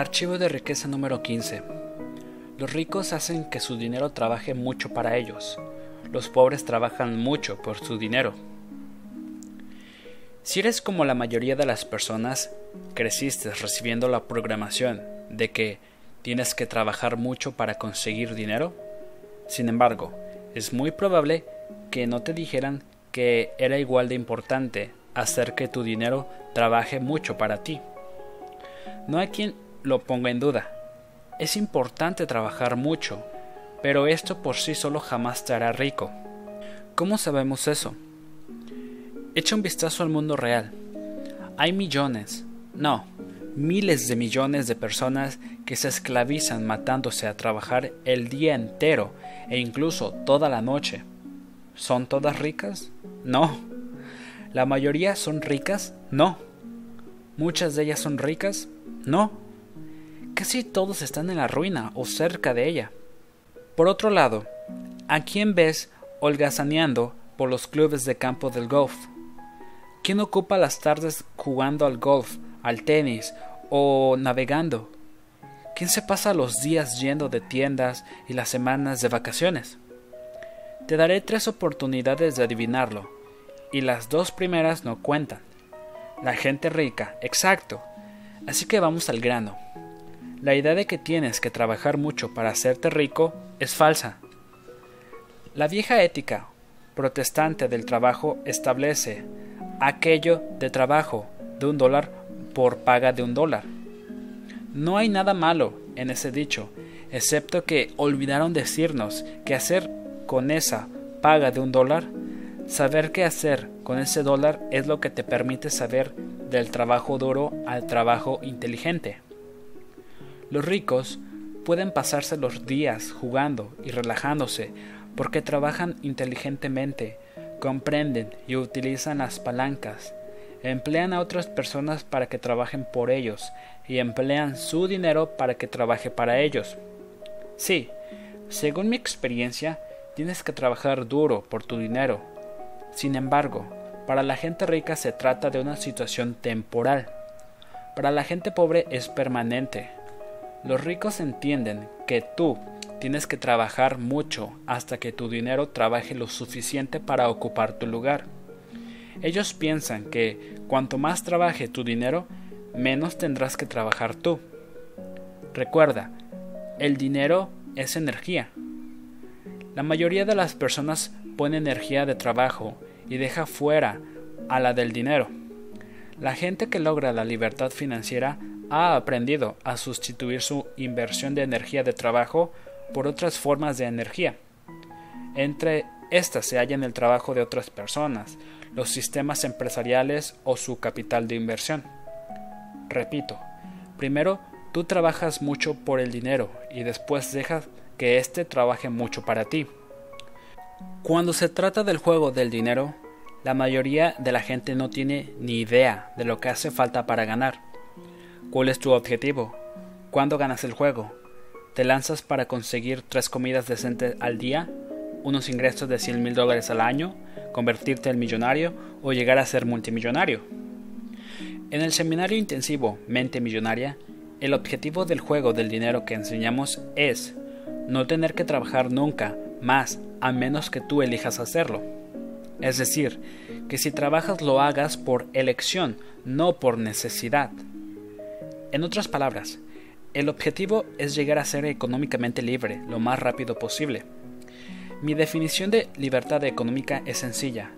Archivo de riqueza número 15. Los ricos hacen que su dinero trabaje mucho para ellos. Los pobres trabajan mucho por su dinero. Si eres como la mayoría de las personas, creciste recibiendo la programación de que tienes que trabajar mucho para conseguir dinero. Sin embargo, es muy probable que no te dijeran que era igual de importante hacer que tu dinero trabaje mucho para ti. No hay quien lo ponga en duda. Es importante trabajar mucho, pero esto por sí solo jamás te hará rico. ¿Cómo sabemos eso? Echa un vistazo al mundo real. Hay millones, no, miles de millones de personas que se esclavizan matándose a trabajar el día entero e incluso toda la noche. ¿Son todas ricas? No. ¿La mayoría son ricas? No. ¿Muchas de ellas son ricas? No. Casi todos están en la ruina o cerca de ella. Por otro lado, ¿a quién ves holgazaneando por los clubes de campo del golf? ¿Quién ocupa las tardes jugando al golf, al tenis o navegando? ¿Quién se pasa los días yendo de tiendas y las semanas de vacaciones? Te daré tres oportunidades de adivinarlo, y las dos primeras no cuentan. La gente rica, exacto. Así que vamos al grano. La idea de que tienes que trabajar mucho para hacerte rico es falsa. La vieja ética protestante del trabajo establece aquello de trabajo de un dólar por paga de un dólar. No hay nada malo en ese dicho, excepto que olvidaron decirnos que hacer con esa paga de un dólar, saber qué hacer con ese dólar es lo que te permite saber del trabajo duro al trabajo inteligente. Los ricos pueden pasarse los días jugando y relajándose porque trabajan inteligentemente, comprenden y utilizan las palancas, emplean a otras personas para que trabajen por ellos y emplean su dinero para que trabaje para ellos. Sí, según mi experiencia, Tienes que trabajar duro por tu dinero. Sin embargo, para la gente rica se trata de una situación temporal. Para la gente pobre es permanente. Los ricos entienden que tú tienes que trabajar mucho hasta que tu dinero trabaje lo suficiente para ocupar tu lugar. Ellos piensan que cuanto más trabaje tu dinero, menos tendrás que trabajar tú. Recuerda, el dinero es energía. La mayoría de las personas pone energía de trabajo y deja fuera a la del dinero. La gente que logra la libertad financiera ha aprendido a sustituir su inversión de energía de trabajo por otras formas de energía. Entre estas se hallan el trabajo de otras personas, los sistemas empresariales o su capital de inversión. Repito, primero tú trabajas mucho por el dinero y después dejas que éste trabaje mucho para ti. Cuando se trata del juego del dinero, la mayoría de la gente no tiene ni idea de lo que hace falta para ganar. ¿Cuál es tu objetivo? ¿Cuándo ganas el juego? ¿Te lanzas para conseguir tres comidas decentes al día? ¿Unos ingresos de 100 mil dólares al año? ¿Convertirte en millonario o llegar a ser multimillonario? En el seminario intensivo Mente Millonaria, el objetivo del juego del dinero que enseñamos es no tener que trabajar nunca más a menos que tú elijas hacerlo. Es decir, que si trabajas lo hagas por elección, no por necesidad. En otras palabras, el objetivo es llegar a ser económicamente libre lo más rápido posible. Mi definición de libertad económica es sencilla.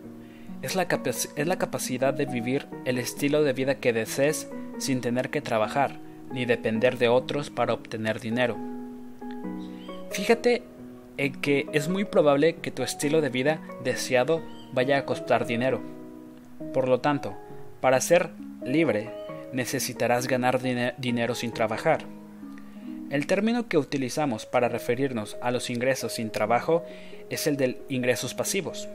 Es la, capacidad de vivir el estilo de vida que desees sin tener que trabajar ni depender de otros para obtener dinero. Fíjate en que es muy probable que tu estilo de vida deseado vaya a costar dinero. Por lo tanto, para ser libre necesitarás ganar dinero sin trabajar. El término que utilizamos para referirnos a los ingresos sin trabajo es el de ingresos pasivos.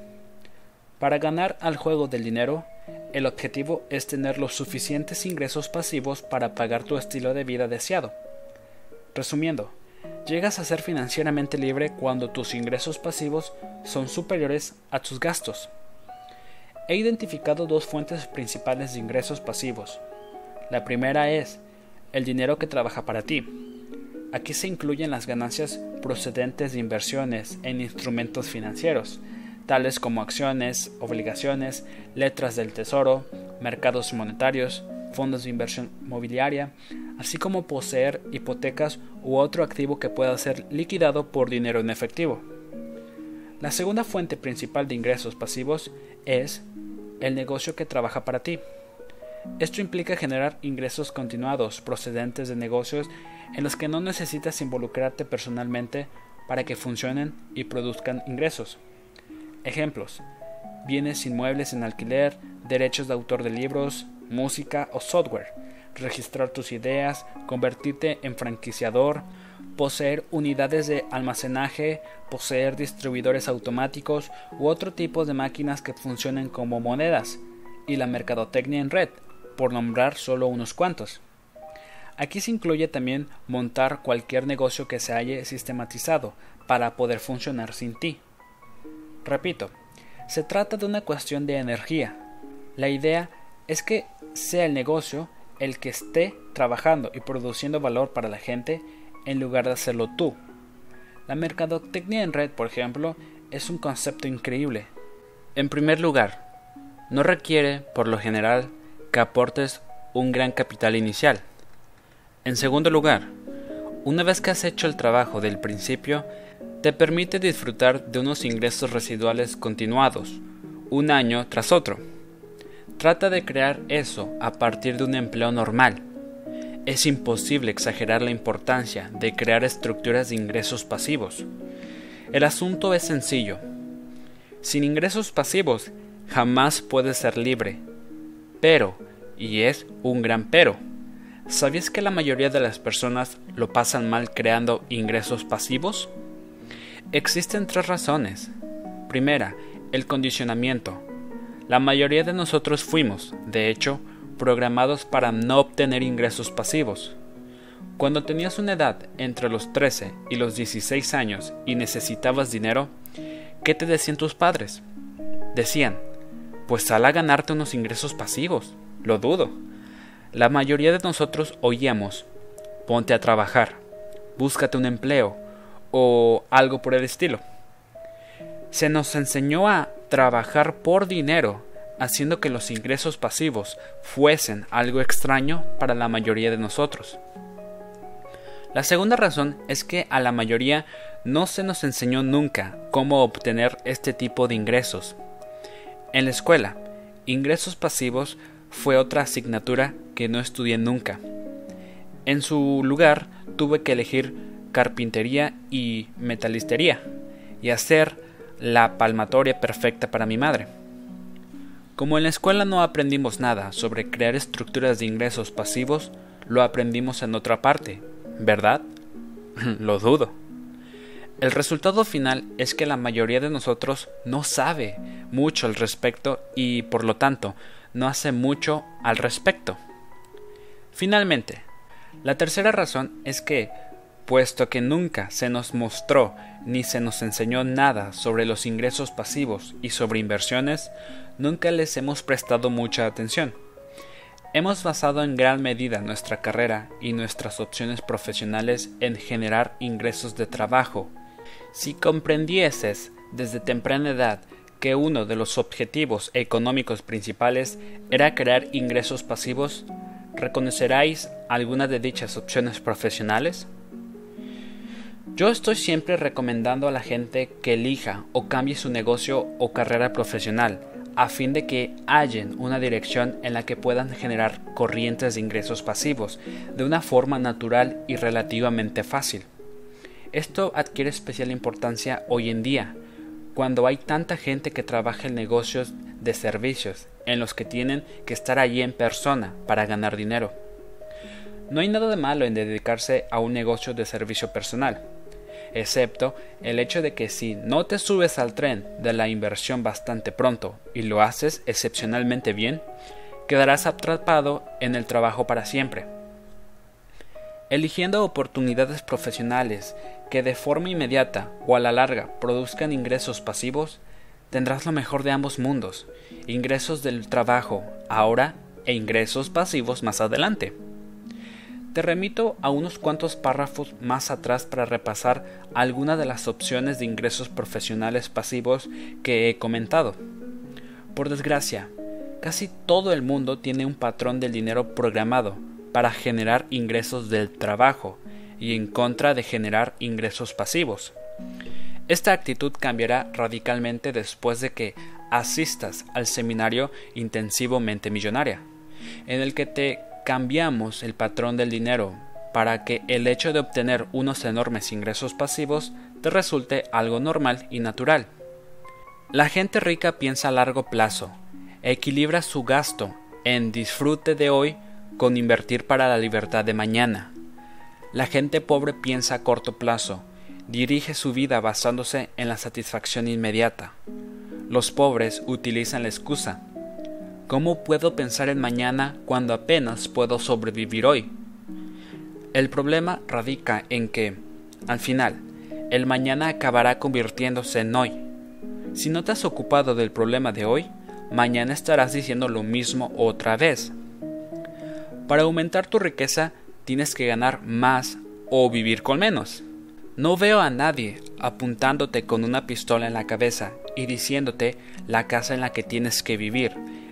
Para ganar al juego del dinero, el objetivo es tener los suficientes ingresos pasivos para pagar tu estilo de vida deseado. Resumiendo, Llegas a ser financieramente libre cuando tus ingresos pasivos son superiores a tus gastos. He identificado dos fuentes principales de ingresos pasivos. La primera es el dinero que trabaja para ti. Aquí se incluyen las ganancias procedentes de inversiones en instrumentos financieros, tales como acciones, obligaciones, letras del tesoro, mercados monetarios, fondos de inversión mobiliaria, así como poseer hipotecas u otro activo que pueda ser liquidado por dinero en efectivo. La segunda fuente principal de ingresos pasivos es el negocio que trabaja para ti. Esto implica generar ingresos continuados procedentes de negocios en los que no necesitas involucrarte personalmente para que funcionen y produzcan ingresos. Ejemplos: bienes inmuebles en alquiler, derechos de autor de libros, música o software, registrar tus ideas, convertirte en franquiciador, poseer unidades de almacenaje, poseer distribuidores automáticos u otro tipo de máquinas que funcionen como monedas, y la mercadotecnia en red, por nombrar solo unos cuantos. Aquí se incluye también montar cualquier negocio que se haya sistematizado para poder funcionar sin ti. Repito, se trata de una cuestión de energía. La idea es que sea el negocio el que esté trabajando y produciendo valor para la gente en lugar de hacerlo tú. La mercadotecnia en red, por ejemplo, es un concepto increíble. En primer lugar, no requiere, por lo general, que aportes un gran capital inicial. En segundo lugar, una vez que has hecho el trabajo del principio, te permite disfrutar de unos ingresos residuales continuados, un año tras otro. Trata de crear eso a partir de un empleo normal. Es imposible exagerar la importancia de crear estructuras de ingresos pasivos. El asunto es sencillo. Sin ingresos pasivos jamás puedes ser libre. Pero, y es un gran pero, ¿sabías que la mayoría de las personas lo pasan mal creando ingresos pasivos? Existen tres razones. Primera, el condicionamiento. La mayoría de nosotros fuimos, de hecho, programados para no obtener ingresos pasivos. Cuando tenías una edad entre los 13 y los 16 años y necesitabas dinero, ¿qué te decían tus padres? Decían, pues sal a ganarte unos ingresos pasivos. Lo dudo. La mayoría de nosotros oíamos, ponte a trabajar, búscate un empleo o algo por el estilo. Se nos enseñó a trabajar por dinero, haciendo que los ingresos pasivos fuesen algo extraño para la mayoría de nosotros. La segunda razón es que a la mayoría no se nos enseñó nunca cómo obtener este tipo de ingresos. En la escuela, ingresos pasivos fue otra asignatura que no estudié nunca. En su lugar tuve que elegir carpintería y metalistería y hacer la palmatoria perfecta para mi madre. Como en la escuela no aprendimos nada sobre crear estructuras de ingresos pasivos, lo aprendimos en otra parte, ¿verdad? lo dudo. El resultado final es que la mayoría de nosotros no sabe mucho al respecto y por lo tanto no hace mucho al respecto. Finalmente, la tercera razón es que, puesto que nunca se nos mostró ni se nos enseñó nada sobre los ingresos pasivos y sobre inversiones, nunca les hemos prestado mucha atención. Hemos basado en gran medida nuestra carrera y nuestras opciones profesionales en generar ingresos de trabajo. Si comprendieses desde temprana edad que uno de los objetivos económicos principales era crear ingresos pasivos, ¿reconoceráis alguna de dichas opciones profesionales? Yo estoy siempre recomendando a la gente que elija o cambie su negocio o carrera profesional a fin de que hallen una dirección en la que puedan generar corrientes de ingresos pasivos de una forma natural y relativamente fácil. Esto adquiere especial importancia hoy en día, cuando hay tanta gente que trabaja en negocios de servicios en los que tienen que estar allí en persona para ganar dinero. No hay nada de malo en dedicarse a un negocio de servicio personal, excepto el hecho de que si no te subes al tren de la inversión bastante pronto y lo haces excepcionalmente bien, quedarás atrapado en el trabajo para siempre. Eligiendo oportunidades profesionales que de forma inmediata o a la larga produzcan ingresos pasivos, tendrás lo mejor de ambos mundos, ingresos del trabajo ahora e ingresos pasivos más adelante. te remito a unos cuantos párrafos más atrás para repasar algunas de las opciones de ingresos profesionales pasivos que he comentado. Por desgracia, casi todo el mundo tiene un patrón del dinero programado para generar ingresos del trabajo y en contra de generar ingresos pasivos. Esta actitud cambiará radicalmente después de que asistas al seminario Intensivo Mente Millonaria, en el que te cambiamos el patrón del dinero para que el hecho de obtener unos enormes ingresos pasivos te resulte algo normal y natural. La gente rica piensa a largo plazo, equilibra su gasto en disfrute de hoy con invertir para la libertad de mañana. La gente pobre piensa a corto plazo, dirige su vida basándose en la satisfacción inmediata. Los pobres utilizan la excusa. ¿Cómo puedo pensar en mañana cuando apenas puedo sobrevivir hoy? El problema radica en que, al final, el mañana acabará convirtiéndose en hoy. Si no te has ocupado del problema de hoy, mañana estarás diciendo lo mismo otra vez. Para aumentar tu riqueza, tienes que ganar más o vivir con menos. No veo a nadie apuntándote con una pistola en la cabeza y diciéndote la casa en la que tienes que vivir,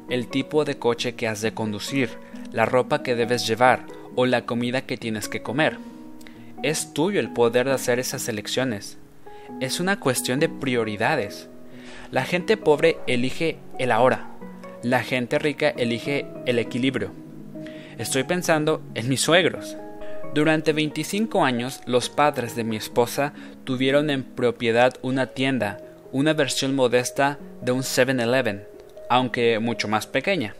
el tipo de coche que has de conducir, la ropa que debes llevar o la comida que tienes que comer. Es tuyo el poder de hacer esas elecciones. Es una cuestión de prioridades. La gente pobre elige el ahora. La gente rica elige el equilibrio. Estoy pensando en mis suegros. Durante 25 años, los padres de mi esposa tuvieron en propiedad una tienda, una versión modesta de un 7-Eleven, aunque mucho más pequeña.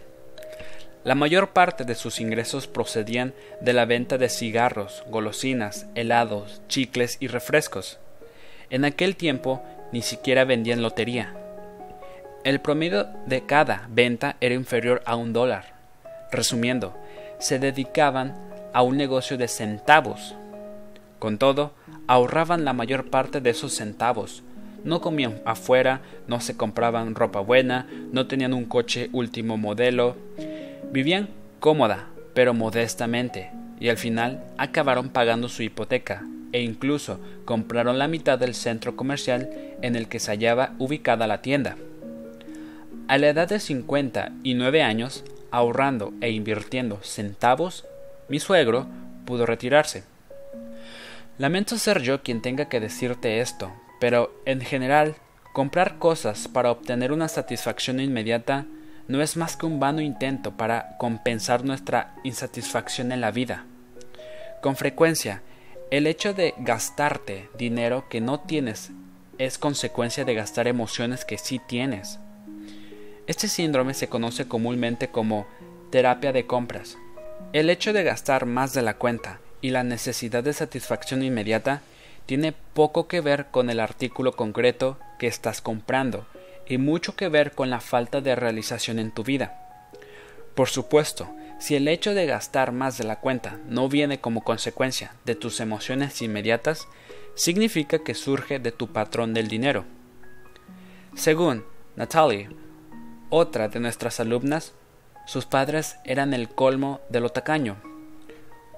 La mayor parte de sus ingresos procedían de la venta de cigarros, golosinas, helados, chicles y refrescos. En aquel tiempo ni siquiera vendían lotería. El promedio de cada venta era inferior a un dólar. Resumiendo, se dedicaban a un negocio de centavos. Con todo, ahorraban la mayor parte de esos centavos. No comían afuera, no se compraban ropa buena, no tenían un coche último modelo. Vivían cómoda, pero modestamente, y al final acabaron pagando su hipoteca e incluso compraron la mitad del centro comercial en el que se hallaba ubicada la tienda. A la edad de 59 años, ahorrando e invirtiendo centavos, mi suegro pudo retirarse. Lamento ser yo quien tenga que decirte esto, pero en general, comprar cosas para obtener una satisfacción inmediata no es más que un vano intento para compensar nuestra insatisfacción en la vida. Con frecuencia, el hecho de gastarte dinero que no tienes es consecuencia de gastar emociones que sí tienes. Este síndrome se conoce comúnmente como terapia de compras. El hecho de gastar más de la cuenta y la necesidad de satisfacción inmediata tiene poco que ver con el artículo concreto que estás comprando y mucho que ver con la falta de realización en tu vida. Por supuesto, si el hecho de gastar más de la cuenta no viene como consecuencia de tus emociones inmediatas, significa que surge de tu patrón del dinero. Según Natalie, otra de nuestras alumnas, sus padres eran el colmo de lo tacaño.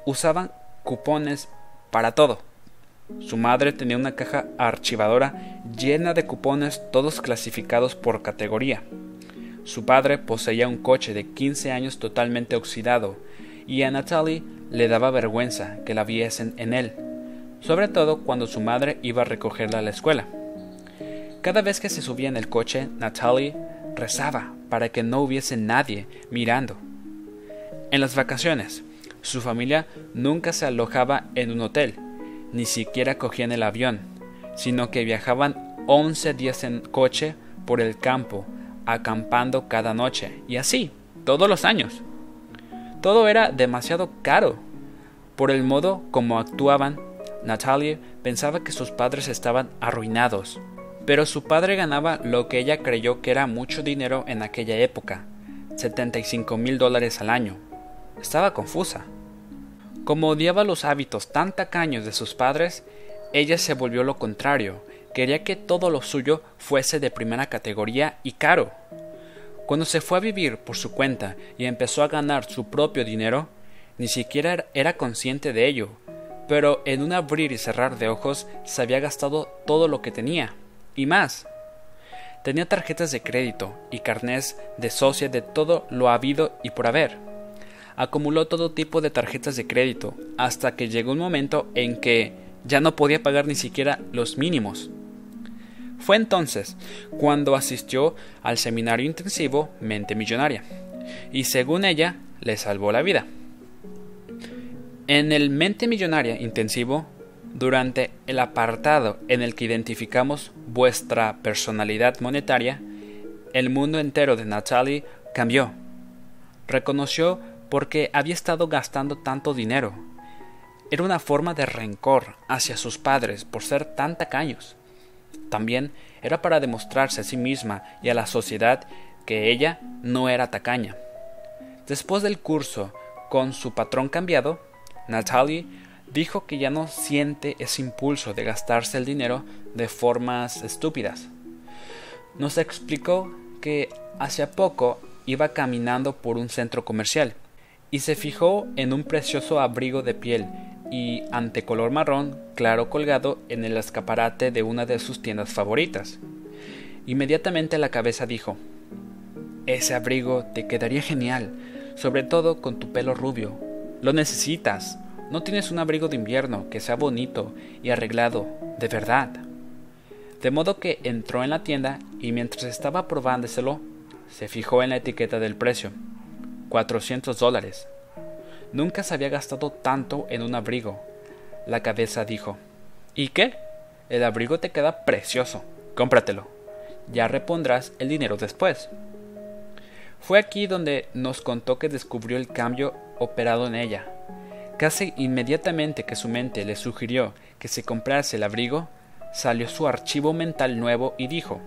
Usaban cupones para todo. Su madre tenía una caja archivadora llena de cupones todos clasificados por categoría. Su padre poseía un coche de 15 años totalmente oxidado y a Natalie le daba vergüenza que la viesen en él, sobre todo cuando su madre iba a recogerla a la escuela. Cada vez que se subía en el coche, Natalie rezaba para que no hubiese nadie mirando. En las vacaciones, su familia nunca se alojaba en un hotel, ni siquiera cogían el avión, sino que viajaban 11 días en coche por el campo, acampando cada noche, y así, todos los años. Todo era demasiado caro. Por el modo como actuaban, Natalie pensaba que sus padres estaban arruinados pero su padre ganaba lo que ella creyó que era mucho dinero en aquella época, 75 mil dólares al año. Estaba confusa. Como odiaba los hábitos tan tacaños de sus padres, ella se volvió lo contrario, quería que todo lo suyo fuese de primera categoría y caro. Cuando se fue a vivir por su cuenta y empezó a ganar su propio dinero, Ni siquiera era consciente de ello, pero en un abrir y cerrar de ojos se había gastado todo lo que tenía, y más. Tenía tarjetas de crédito y carnés de socia de todo lo habido y por haber. Acumuló todo tipo de tarjetas de crédito hasta que llegó un momento en que ya no podía pagar ni siquiera los mínimos. Fue entonces cuando asistió al seminario intensivo Mente Millonaria, y según ella le salvó la vida. En el Mente Millonaria Intensivo, durante el apartado en el que identificamos vuestra personalidad monetaria, el mundo entero de Natalie cambió. Reconoció por qué había estado gastando tanto dinero. Era una forma de rencor hacia sus padres por ser tan tacaños. También era para demostrarse a sí misma y a la sociedad que ella no era tacaña. Después del curso, con su patrón cambiado, Natalie dijo que ya no siente ese impulso de gastarse el dinero de formas estúpidas. Nos explicó que hace poco iba caminando por un centro comercial y se fijó en un precioso abrigo de piel y ante color marrón claro colgado en el escaparate de una de sus tiendas favoritas. Inmediatamente la cabeza dijo Ese abrigo te quedaría genial, sobre todo con tu pelo rubio, lo necesitas. No tienes un abrigo de invierno que sea bonito y arreglado, de verdad. De modo que entró en la tienda y mientras estaba probándoselo, se fijó en la etiqueta del precio. 400 dólares. Nunca se había gastado tanto en un abrigo. La cabeza dijo, ¿Y qué? El abrigo te queda precioso. Cómpratelo. Ya repondrás el dinero después. Fue aquí donde nos contó que descubrió el cambio operado en ella. Casi inmediatamente que su mente le sugirió que se comprase el abrigo, salió su archivo mental nuevo y dijo,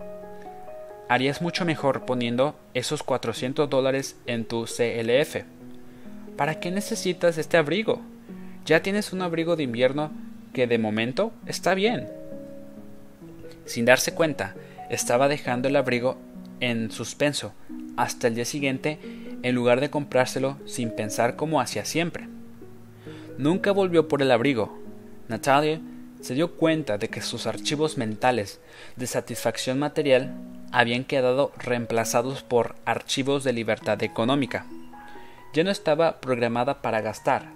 harías mucho mejor poniendo esos 400 dólares en tu CLF. ¿Para qué necesitas este abrigo? Ya tienes un abrigo de invierno que de momento está bien. Sin darse cuenta, estaba dejando el abrigo en suspenso hasta el día siguiente en lugar de comprárselo sin pensar como hacía siempre. Nunca volvió por el abrigo. Natalia se dio cuenta de que sus archivos mentales de satisfacción material habían quedado reemplazados por archivos de libertad económica. Ya no estaba programada para gastar.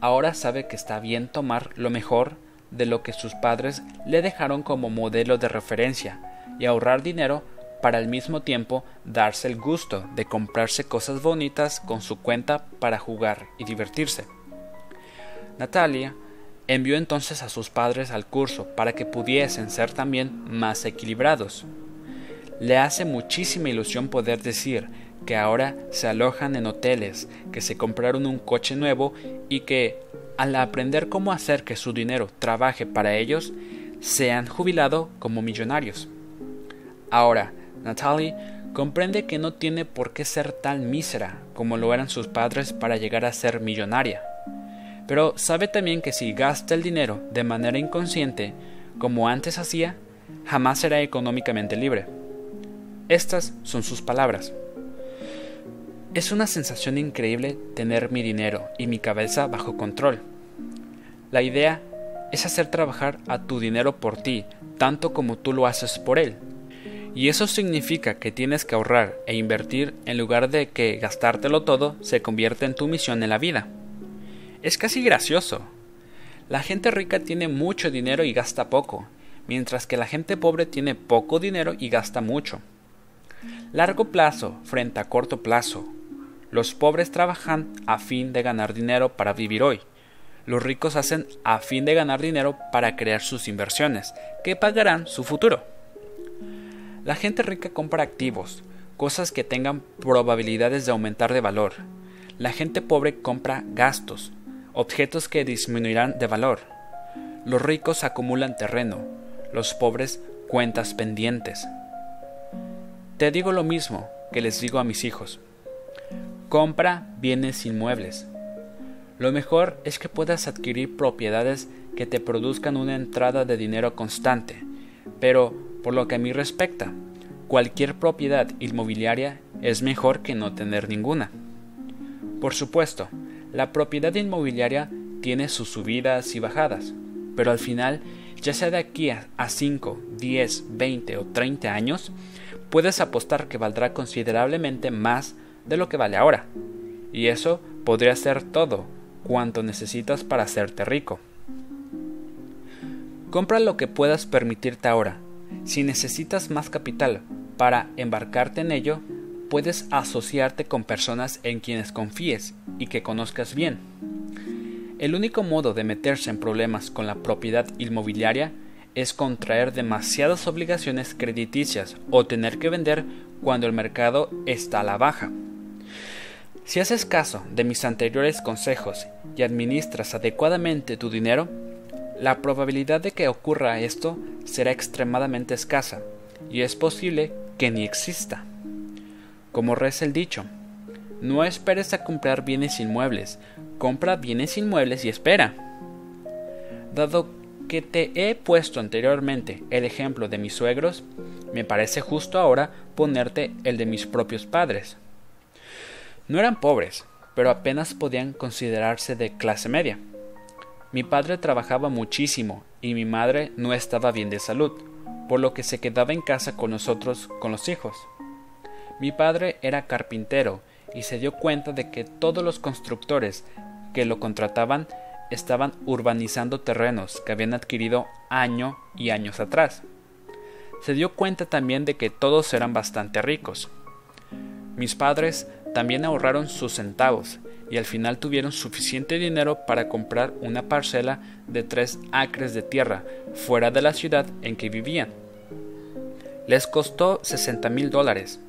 Ahora sabe que está bien tomar lo mejor de lo que sus padres le dejaron como modelo de referencia y ahorrar dinero para al mismo tiempo darse el gusto de comprarse cosas bonitas con su cuenta para jugar y divertirse. Natalia envió entonces a sus padres al curso para que pudiesen ser también más equilibrados. Le hace muchísima ilusión poder decir que ahora se alojan en hoteles, que se compraron un coche nuevo y que, al aprender cómo hacer que su dinero trabaje para ellos, se han jubilado como millonarios. Ahora, Natalie comprende que no tiene por qué ser tan mísera como lo eran sus padres para llegar a ser millonaria. Pero sabe también que si gasta el dinero de manera inconsciente, como antes hacía, jamás será económicamente libre. Estas son sus palabras. Es una sensación increíble tener mi dinero y mi cabeza bajo control. La idea es hacer trabajar a tu dinero por ti, tanto como tú lo haces por él. Y eso significa que tienes que ahorrar e invertir en lugar de que gastártelo todo se convierte en tu misión en la vida. Es casi gracioso. La gente rica tiene mucho dinero y gasta poco, mientras que la gente pobre tiene poco dinero y gasta mucho. Largo plazo frente a corto plazo. Los pobres trabajan a fin de ganar dinero para vivir hoy. Los ricos hacen a fin de ganar dinero para crear sus inversiones, que pagarán su futuro. La gente rica compra activos, cosas que tengan probabilidades de aumentar de valor. La gente pobre compra gastos, objetos que disminuirán de valor. Los ricos acumulan terreno, los pobres cuentas pendientes. Te digo lo mismo que les digo a mis hijos. Compra bienes inmuebles. Lo mejor es que puedas adquirir propiedades que te produzcan una entrada de dinero constante, pero por lo que a mí respecta, cualquier propiedad inmobiliaria es mejor que no tener ninguna. Por supuesto, La propiedad inmobiliaria tiene sus subidas y bajadas, pero al final, ya sea de aquí a 5, 10, 20 o 30 años, puedes apostar que valdrá considerablemente más de lo que vale ahora. Y eso podría ser todo cuanto necesitas para hacerte rico. Compra lo que puedas permitirte ahora. Si necesitas más capital para embarcarte en ello, puedes asociarte con personas en quienes confíes y que conozcas bien. El único modo de meterse en problemas con la propiedad inmobiliaria es contraer demasiadas obligaciones crediticias o tener que vender cuando el mercado está a la baja. Si haces caso de mis anteriores consejos y administras adecuadamente tu dinero, la probabilidad de que ocurra esto será extremadamente escasa y es posible que ni exista. Como reza el dicho, no esperes a comprar bienes inmuebles, compra bienes inmuebles y espera. Dado que te he puesto anteriormente el ejemplo de mis suegros, me parece justo ahora ponerte el de mis propios padres. No eran pobres, pero apenas podían considerarse de clase media. Mi padre trabajaba muchísimo y mi madre no estaba bien de salud, por lo que se quedaba en casa con nosotros con los hijos. Mi padre era carpintero y se dio cuenta de que todos los constructores que lo contrataban estaban urbanizando terrenos que habían adquirido año y años atrás. Se dio cuenta también de que todos eran bastante ricos. Mis padres también ahorraron sus centavos y al final tuvieron suficiente dinero para comprar una parcela de tres acres de tierra fuera de la ciudad en que vivían. Les costó 60 mil dólares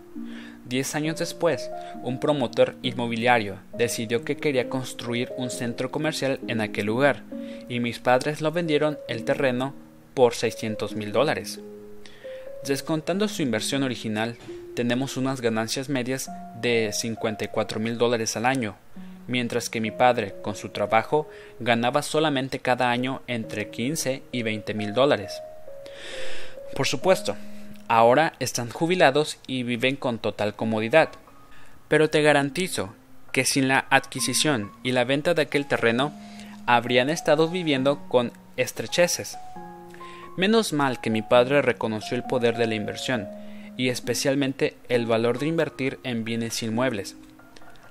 Diez años después, un promotor inmobiliario decidió que quería construir un centro comercial en aquel lugar, y mis padres lo vendieron el terreno por 600 mil dólares. Descontando su inversión original, tenemos unas ganancias medias de 54 mil dólares al año, mientras que mi padre, con su trabajo, ganaba solamente cada año entre 15 y 20 mil dólares. Por supuesto, ahora están jubilados y viven con total comodidad. Pero te garantizo que sin la adquisición y la venta de aquel terreno habrían estado viviendo con estrecheces. Menos mal que mi padre reconoció el poder de la inversión y especialmente el valor de invertir en bienes inmuebles.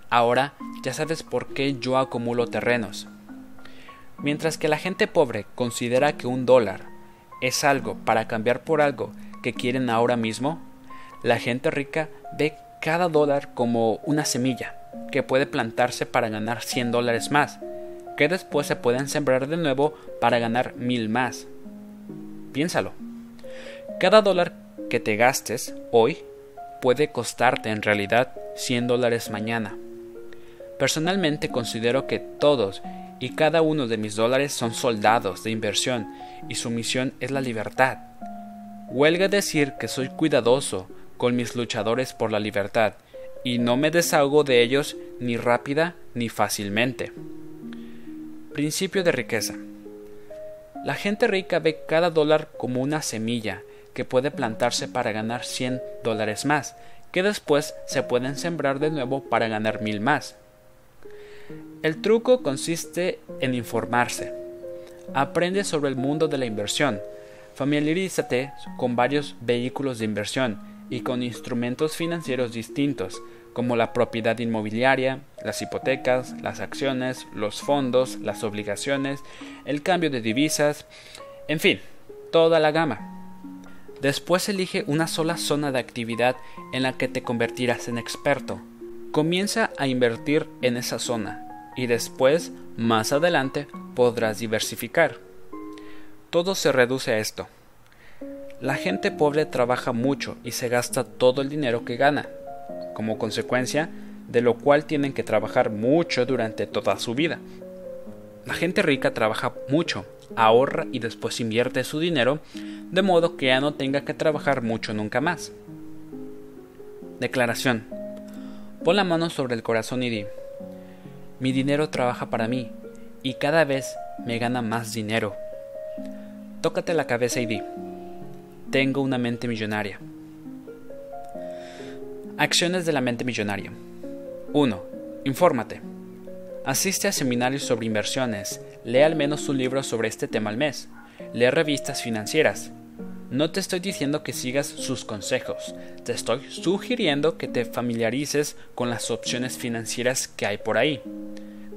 Ahora ya sabes por qué yo acumulo terrenos. Mientras que la gente pobre considera que un dólar es algo para cambiar por algo que quieren ahora mismo, la gente rica ve cada dólar como una semilla que puede plantarse para ganar 100 dólares más, que después se pueden sembrar de nuevo para ganar mil más. Piénsalo. Cada dólar que te gastes hoy puede costarte en realidad 100 dólares mañana. Personalmente considero que todos y cada uno de mis dólares son soldados de inversión y su misión es la libertad. Huelga decir que soy cuidadoso con mis luchadores por la libertad, y no me desahogo de ellos ni rápida ni fácilmente. Principio de riqueza. La gente rica ve cada dólar como una semilla que puede plantarse para ganar 100 dólares más, que después se pueden sembrar de nuevo para ganar mil más. El truco consiste en informarse. Aprende sobre el mundo de la inversión, Familiarízate con varios vehículos de inversión y con instrumentos financieros distintos, como la propiedad inmobiliaria, las hipotecas, las acciones, los fondos, las obligaciones, el cambio de divisas, en fin, toda la gama. Después elige una sola zona de actividad en la que te convertirás en experto. Comienza a invertir en esa zona y después, más adelante, podrás diversificar. Todo se reduce a esto. La gente pobre trabaja mucho y se gasta todo el dinero que gana, como consecuencia de lo cual tienen que trabajar mucho durante toda su vida. La gente rica trabaja mucho, ahorra y después invierte su dinero, de modo que ya no tenga que trabajar mucho nunca más. Declaración. Pon la mano sobre el corazón y di, mi dinero trabaja para mí y cada vez me gana más dinero. Tócate la cabeza y di, tengo una mente millonaria. Acciones de la mente millonaria. 1. Infórmate. Asiste a seminarios sobre inversiones, lee al menos un libro sobre este tema al mes, lee revistas financieras. No te estoy diciendo que sigas sus consejos, te estoy sugiriendo que te familiarices con las opciones financieras que hay por ahí.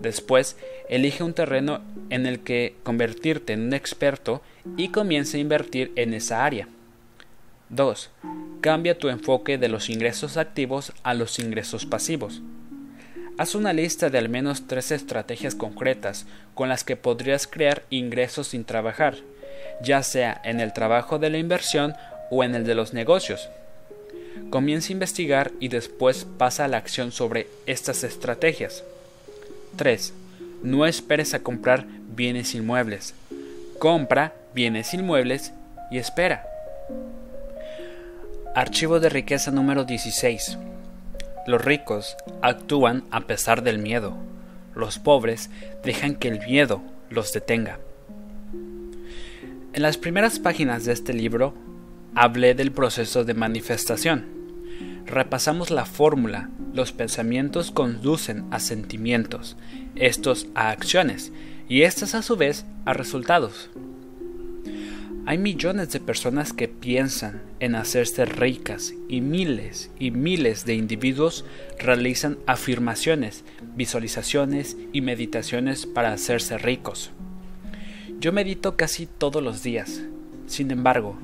Después, elige un terreno en el que convertirte en un experto y comienza a invertir en esa área. 2. Cambia tu enfoque de los ingresos activos a los ingresos pasivos. Haz una lista de al menos tres estrategias concretas con las que podrías crear ingresos sin trabajar, ya sea en el trabajo de la inversión o en el de los negocios. Comienza a investigar y después pasa a la acción sobre estas estrategias. 3. No esperes a comprar bienes inmuebles. Compra bienes inmuebles y espera. Archivo de riqueza número 16. Los ricos actúan a pesar del miedo. Los pobres dejan que el miedo los detenga. En las primeras páginas de este libro hablé del proceso de manifestación. Repasamos la fórmula. Los pensamientos conducen a sentimientos, estos a acciones y estas a su vez a resultados. Hay millones de personas que piensan en hacerse ricas y miles y miles de individuos realizan afirmaciones, visualizaciones y meditaciones para hacerse ricos. Yo medito casi todos los días. Sin embargo,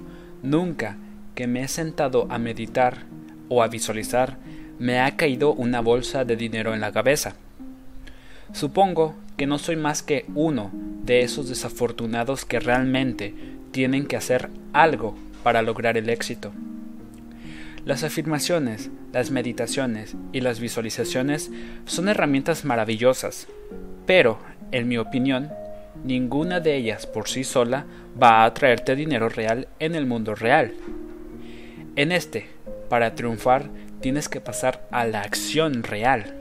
nunca que me he sentado a meditar o a visualizar me ha caído una bolsa de dinero en la cabeza. Supongo que no soy más que uno de esos desafortunados que realmente tienen que hacer algo para lograr el éxito. Las afirmaciones, las meditaciones y las visualizaciones son herramientas maravillosas, pero, en mi opinión, ninguna de ellas por sí sola va a traerte dinero real en el mundo real. En este, para triunfar, tienes que pasar a la acción real.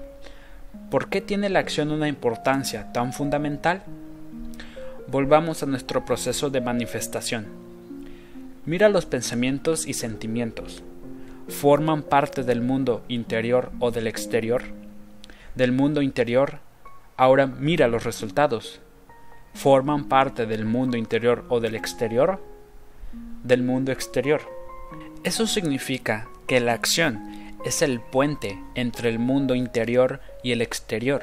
¿Por qué tiene la acción una importancia tan fundamental? volvamos a nuestro proceso de manifestación. Mira los pensamientos y sentimientos. ¿Forman parte del mundo interior o del exterior? Del mundo interior, ahora mira los resultados. ¿Forman parte del mundo interior o del exterior? Del mundo exterior. Eso significa que la acción es el puente entre el mundo interior y el exterior.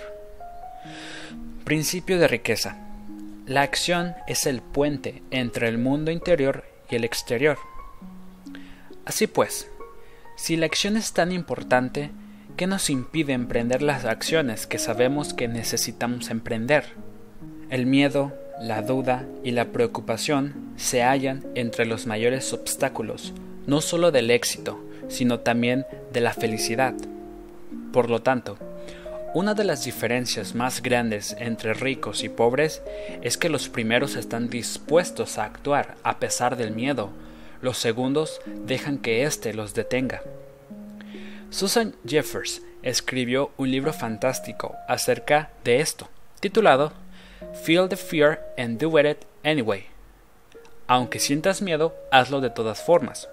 Principio de riqueza. La acción es el puente entre el mundo interior y el exterior. Así pues, si la acción es tan importante, ¿qué nos impide emprender las acciones que sabemos que necesitamos emprender? El miedo, la duda y la preocupación se hallan entre los mayores obstáculos, no solo del éxito, sino también de la felicidad. Por lo tanto, una de las diferencias más grandes entre ricos y pobres es que los primeros están dispuestos a actuar a pesar del miedo, los segundos dejan que éste los detenga. Susan Jeffers escribió un libro fantástico acerca de esto, titulado Feel the Fear and Do It Anyway. Aunque sientas miedo, hazlo de todas formas.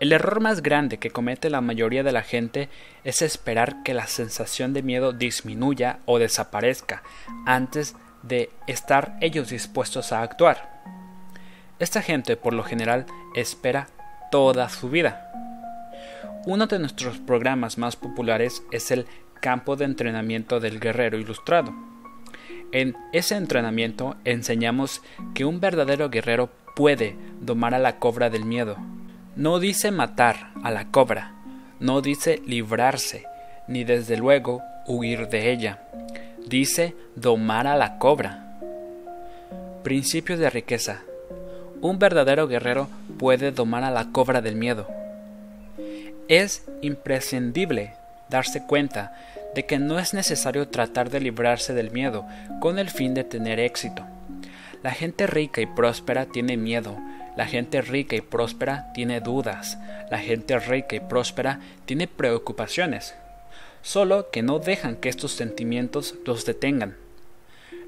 El error más grande que comete la mayoría de la gente es esperar que la sensación de miedo disminuya o desaparezca antes de estar ellos dispuestos a actuar. Esta gente por lo general espera toda su vida. Uno de nuestros programas más populares es el campo de entrenamiento del guerrero ilustrado. En ese entrenamiento enseñamos que un verdadero guerrero puede domar a la cobra del miedo, no dice matar a la cobra, no dice librarse, ni desde luego huir de ella. Dice domar a la cobra. Principio de riqueza. Un verdadero guerrero puede domar a la cobra del miedo. Es imprescindible darse cuenta de que no es necesario tratar de librarse del miedo con el fin de tener éxito. La gente rica y próspera tiene miedo, la gente rica y próspera tiene dudas. La gente rica y próspera tiene preocupaciones. Solo que no dejan que estos sentimientos los detengan.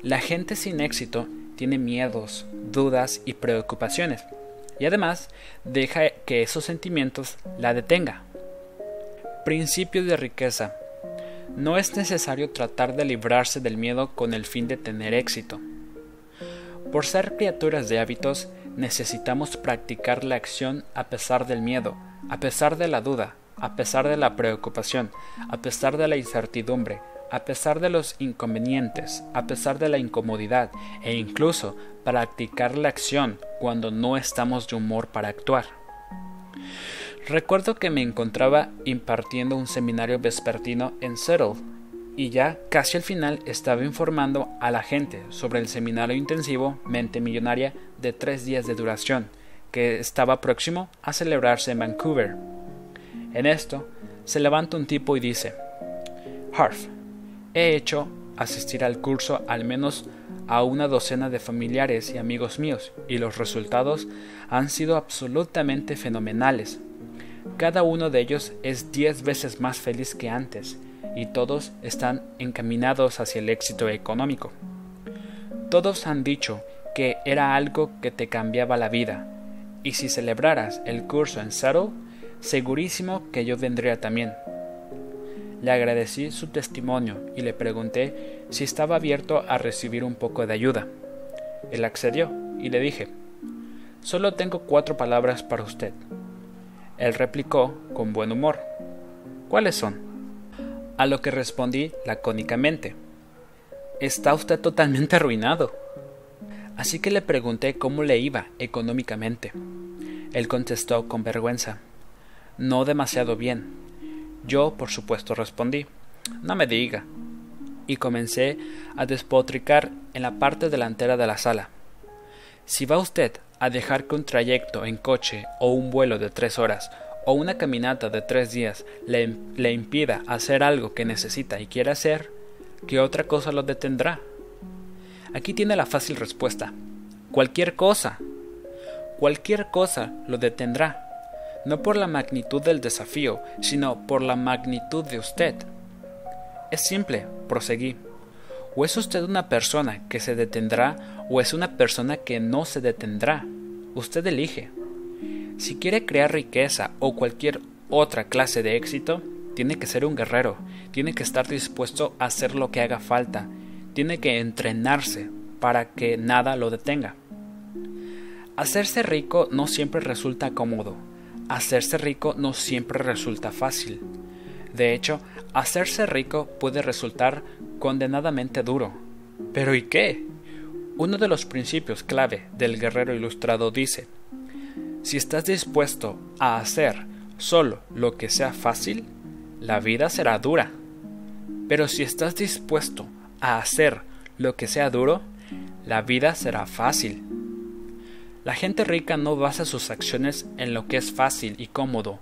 La gente sin éxito tiene miedos, dudas y preocupaciones. Y además deja que esos sentimientos la detengan. Principio de riqueza. no es necesario tratar de librarse del miedo con el fin de tener éxito. Por ser criaturas de hábitos, necesitamos practicar la acción a pesar del miedo, a pesar de la duda, a pesar de la preocupación, a pesar de la incertidumbre, a pesar de los inconvenientes, a pesar de la incomodidad e incluso practicar la acción cuando no estamos de humor para actuar. Recuerdo que me encontraba impartiendo un seminario vespertino en Settle y ya casi al final estaba informando a la gente sobre el seminario intensivo Mente Millonaria de tres días de duración que estaba próximo a celebrarse en Vancouver. En esto, se levanta un tipo y dice, Harf, he hecho asistir al curso al menos a una docena de familiares y amigos míos y los resultados han sido absolutamente fenomenales. Cada uno de ellos es diez veces más feliz que antes y todos están encaminados hacia el éxito económico. Todos han dicho que era algo que te cambiaba la vida y si celebraras el curso en Seattle, segurísimo que yo vendría también. Le agradecí su testimonio y le pregunté si estaba abierto a recibir un poco de ayuda. Él accedió y le dije, Solo tengo cuatro palabras para usted. Él replicó con buen humor, ¿Cuáles son? A lo que respondí lacónicamente, Está usted totalmente arruinado. Así que le pregunté cómo le iba económicamente. Él contestó con vergüenza, No demasiado bien. Yo, por supuesto, respondí, No me diga. Y comencé a despotricar en la parte delantera de la sala. Si va usted a dejar que un trayecto en coche o un vuelo de tres horas o una caminata de tres días le, impida hacer algo que necesita y quiere hacer, ¿qué otra cosa lo detendrá? Aquí tiene la fácil respuesta. Cualquier cosa. Cualquier cosa lo detendrá. No por la magnitud del desafío, sino por la magnitud de usted. Es simple, proseguí. O es usted una persona que se detendrá o es una persona que no se detendrá. Usted elige. Si quiere crear riqueza o cualquier otra clase de éxito, tiene que ser un guerrero, tiene que estar dispuesto a hacer lo que haga falta, tiene que entrenarse para que nada lo detenga. Hacerse rico no siempre resulta cómodo. Hacerse rico no siempre resulta fácil. De hecho, hacerse rico puede resultar condenadamente duro. ¿Pero y qué? Uno de los principios clave del guerrero ilustrado dice, si estás dispuesto a hacer solo lo que sea fácil, la vida será dura. Pero si estás dispuesto a hacer lo que sea duro, la vida será fácil. La gente rica no basa sus acciones en lo que es fácil y cómodo.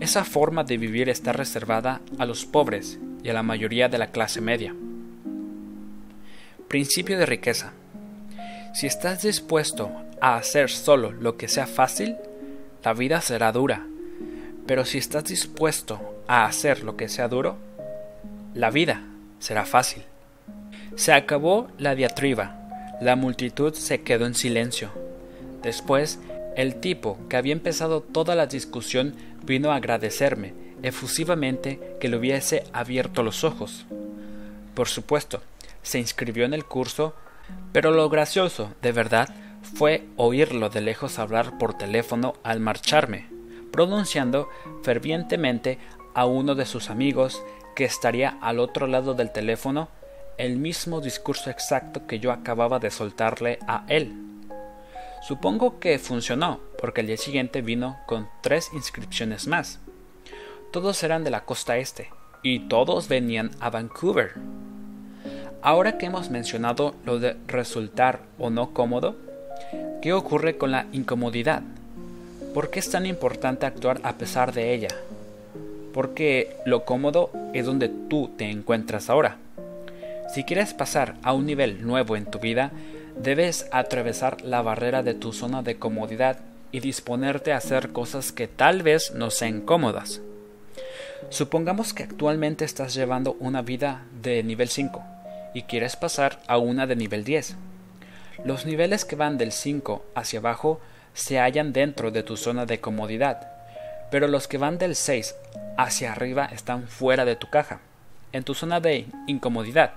Esa forma de vivir está reservada a los pobres y a la mayoría de la clase media. Principio de riqueza. Si estás dispuesto a hacer solo lo que sea fácil, la vida será dura. Pero si estás dispuesto a hacer lo que sea duro, la vida será fácil. Se acabó la diatriba. La multitud se quedó en silencio. Después, el tipo que había empezado toda la discusión vino a agradecerme efusivamente que le hubiese abierto los ojos. Por supuesto, se inscribió en el curso, pero lo gracioso, de verdad, fue oírlo de lejos hablar por teléfono al marcharme, pronunciando fervientemente a uno de sus amigos que estaría al otro lado del teléfono el mismo discurso exacto que yo acababa de soltarle a él. Supongo que funcionó, porque el día siguiente vino con tres inscripciones más. Todos eran de la costa este, y todos venían a Vancouver. Ahora que hemos mencionado lo de resultar o no cómodo, ¿qué ocurre con la incomodidad? ¿Por qué es tan importante actuar a pesar de ella? Porque lo cómodo es donde tú te encuentras ahora. Si quieres pasar a un nivel nuevo en tu vida, debes atravesar la barrera de tu zona de comodidad y disponerte a hacer cosas que tal vez no sean cómodas. Supongamos que actualmente estás llevando una vida de nivel 5 y quieres pasar a una de nivel 10. Los niveles que van del 5 hacia abajo se hallan dentro de tu zona de comodidad, pero los que van del 6 hacia arriba están fuera de tu caja. en tu zona de incomodidad.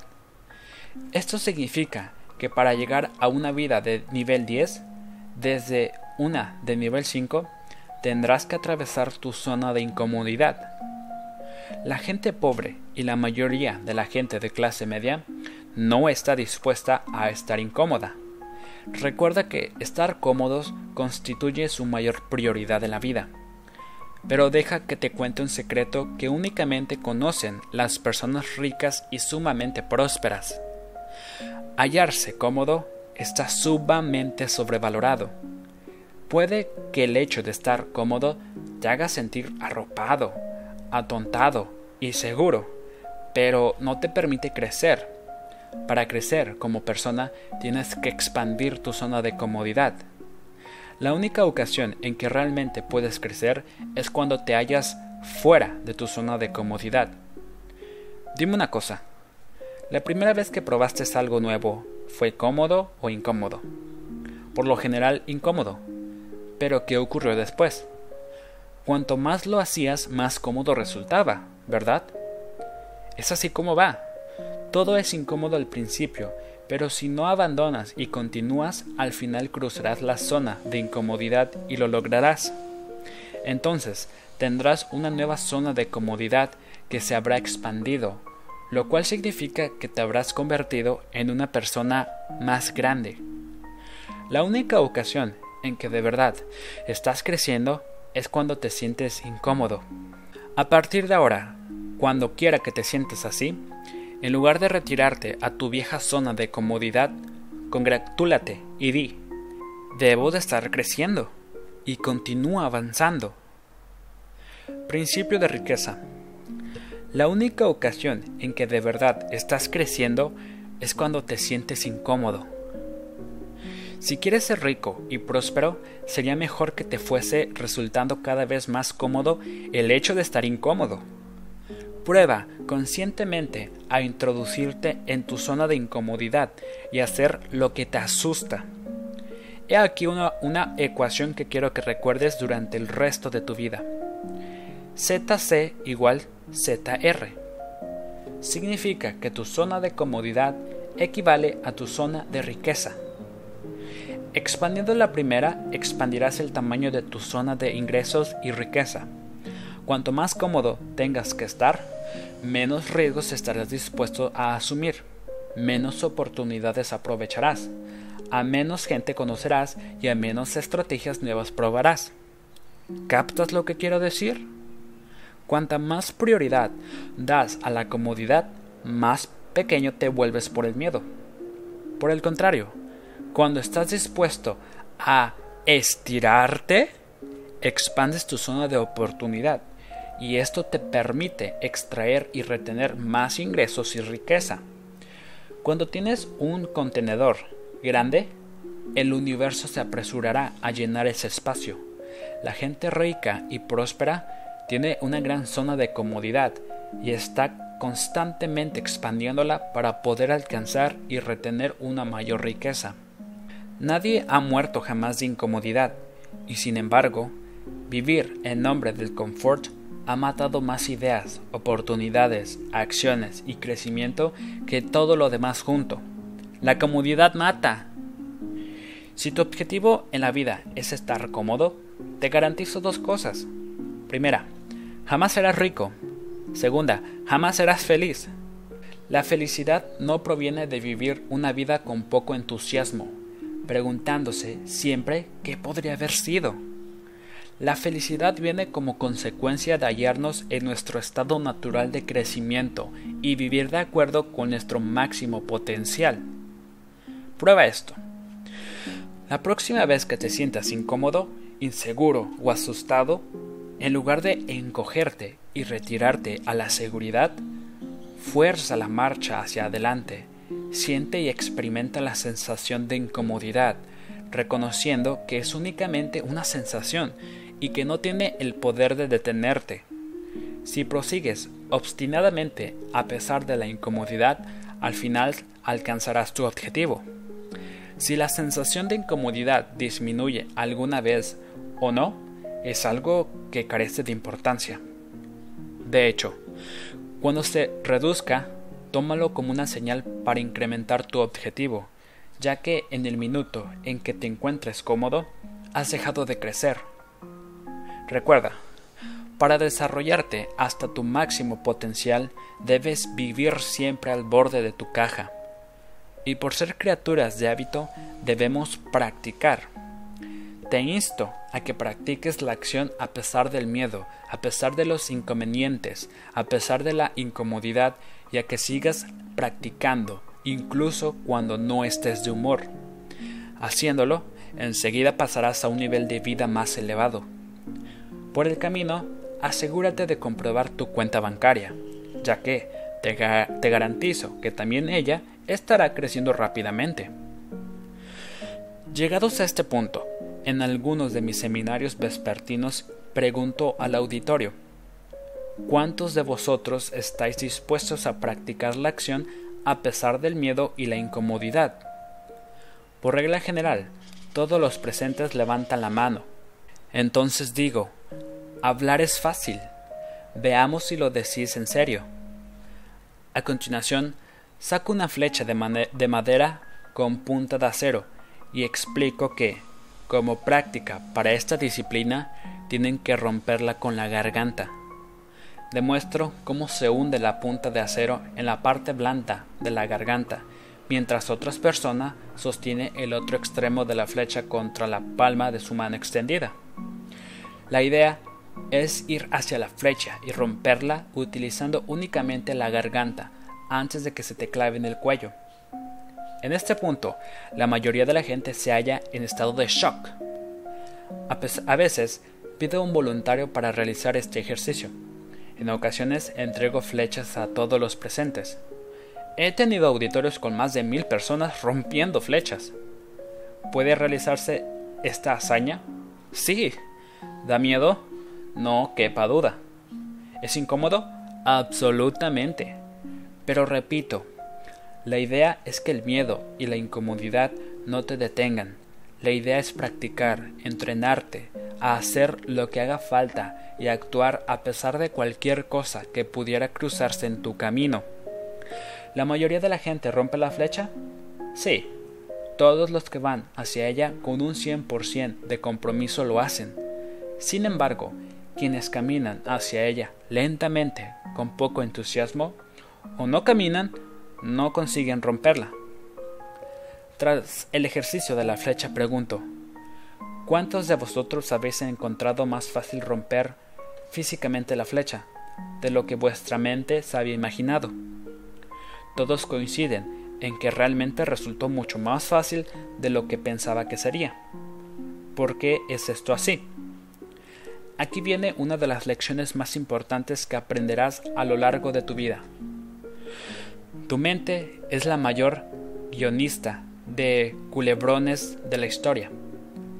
Esto significa que para llegar a una vida de nivel 10, desde una de nivel 5, tendrás que atravesar tu zona de incomodidad. La gente pobre y la mayoría de la gente de clase media no está dispuesta a estar incómoda. Recuerda que estar cómodos constituye su mayor prioridad en la vida. Pero deja que te cuente un secreto que únicamente conocen las personas ricas y sumamente prósperas. Hallarse cómodo está sumamente sobrevalorado. Puede que el hecho de estar cómodo te haga sentir arropado, atontado y seguro, pero no te permite crecer. Para crecer como persona tienes que expandir tu zona de comodidad. La única ocasión en que realmente puedes crecer es cuando te hallas fuera de tu zona de comodidad. Dime una cosa, ¿la primera vez que probaste algo nuevo fue cómodo o incómodo? Por lo general incómodo. Pero ¿qué ocurrió después? Cuanto más lo hacías, más cómodo resultaba, ¿verdad? Es así como va. Todo es incómodo al principio, pero si no abandonas y continúas, al final cruzarás la zona de incomodidad y lo lograrás. Entonces, tendrás una nueva zona de comodidad que se habrá expandido, lo cual significa que te habrás convertido en una persona más grande. La única ocasión en que de verdad estás creciendo es cuando te sientes incómodo. A partir de ahora, cuando quiera que te sientes así, en lugar de retirarte a tu vieja zona de comodidad, congratúlate y di, debo de estar creciendo y continúa avanzando. Principio de riqueza. La única ocasión en que de verdad estás creciendo es cuando te sientes incómodo. Si quieres ser rico y próspero, sería mejor que te fuese resultando cada vez más cómodo el hecho de estar incómodo. Prueba conscientemente a introducirte en tu zona de incomodidad y hacer lo que te asusta. He aquí una, una ecuación que quiero que recuerdes durante el resto de tu vida. ZC igual ZR. Significa que tu zona de comodidad equivale a tu zona de riqueza. Expandiendo la primera, expandirás el tamaño de tu zona de ingresos y riqueza. Cuanto más cómodo tengas que estar, menos riesgos estarás dispuesto a asumir, menos oportunidades aprovecharás, a menos gente conocerás y a menos estrategias nuevas probarás. ¿Captas lo que quiero decir? Cuanta más prioridad das a la comodidad, más pequeño te vuelves por el miedo. Por el contrario, cuando estás dispuesto a estirarte, expandes tu zona de oportunidad y esto te permite extraer y retener más ingresos y riqueza. Cuando tienes un contenedor grande, el universo se apresurará a llenar ese espacio. La gente rica y próspera tiene una gran zona de comodidad y está constantemente expandiéndola para poder alcanzar y retener una mayor riqueza. Nadie ha muerto jamás de incomodidad, y sin embargo, vivir en nombre del confort ha matado más ideas, oportunidades, acciones y crecimiento que todo lo demás junto. La comodidad mata. Si tu objetivo en la vida es estar cómodo, te garantizo dos cosas. Primera, jamás serás rico. Segunda, jamás serás feliz. La felicidad no proviene de vivir una vida con poco entusiasmo, preguntándose siempre qué podría haber sido. La felicidad viene como consecuencia de hallarnos en nuestro estado natural de crecimiento y vivir de acuerdo con nuestro máximo potencial. Prueba esto. La próxima vez que te sientas incómodo, inseguro o asustado, en lugar de encogerte y retirarte a la seguridad, fuerza la marcha hacia adelante Siente y experimenta la sensación de incomodidad, reconociendo que es únicamente una sensación y que no tiene el poder de detenerte. Si prosigues obstinadamente a pesar de la incomodidad, al final alcanzarás tu objetivo. Si la sensación de incomodidad disminuye alguna vez o no, es algo que carece de importancia. De hecho, Cuando se reduzca, tómalo como una señal para incrementar tu objetivo, ya que en el minuto en que te encuentres cómodo, has dejado de crecer. Recuerda, para desarrollarte hasta tu máximo potencial, debes vivir siempre al borde de tu caja. Y por ser criaturas de hábito, debemos practicar. Te insto a que practiques la acción a pesar del miedo, a pesar de los inconvenientes, a pesar de la incomodidad y a que sigas practicando, incluso cuando no estés de humor. Haciéndolo, enseguida pasarás a un nivel de vida más elevado. Por el camino, asegúrate de comprobar tu cuenta bancaria, ya que te, garantizo que también ella estará creciendo rápidamente. Llegados a este punto, en algunos de mis seminarios vespertinos pregunto al auditorio, ¿cuántos de vosotros estáis dispuestos a practicar la acción a pesar del miedo y la incomodidad? Por regla general, todos los presentes levantan la mano. Entonces digo, hablar es fácil. Veamos si lo decís en serio. A continuación, saco una flecha de, de madera con punta de acero y explico que como práctica para esta disciplina, tienen que romperla con la garganta. Demuestro cómo se hunde la punta de acero en la parte blanda de la garganta, mientras otra persona sostiene el otro extremo de la flecha contra la palma de su mano extendida. La idea es ir hacia la flecha y romperla utilizando únicamente la garganta antes de que se te clave en el cuello. En este punto, la mayoría de la gente se halla en estado de shock. A, veces, pido un voluntario para realizar este ejercicio. En ocasiones entrego flechas a todos los presentes. He tenido auditorios con más de mil personas rompiendo flechas. ¿Puede realizarse esta hazaña? Sí. ¿Da miedo? No quepa duda. ¿Es incómodo? Absolutamente. Pero repito, la idea es que el miedo y la incomodidad no te detengan. La idea es practicar, entrenarte, a hacer lo que haga falta y actuar a pesar de cualquier cosa que pudiera cruzarse en tu camino. ¿La mayoría de la gente rompe la flecha? Sí, todos los que van hacia ella con un 100% de compromiso lo hacen. Sin embargo, quienes caminan hacia ella lentamente, con poco entusiasmo, o no caminan no consiguen romperla. Tras el ejercicio de la flecha pregunto, ¿cuántos de vosotros habéis encontrado más fácil romper físicamente la flecha de lo que vuestra mente se había imaginado? Todos coinciden en que realmente resultó mucho más fácil de lo que pensaba que sería. ¿Por qué es esto así? Aquí viene una de las lecciones más importantes que aprenderás a lo largo de tu vida. Tu mente es la mayor guionista de culebrones de la historia.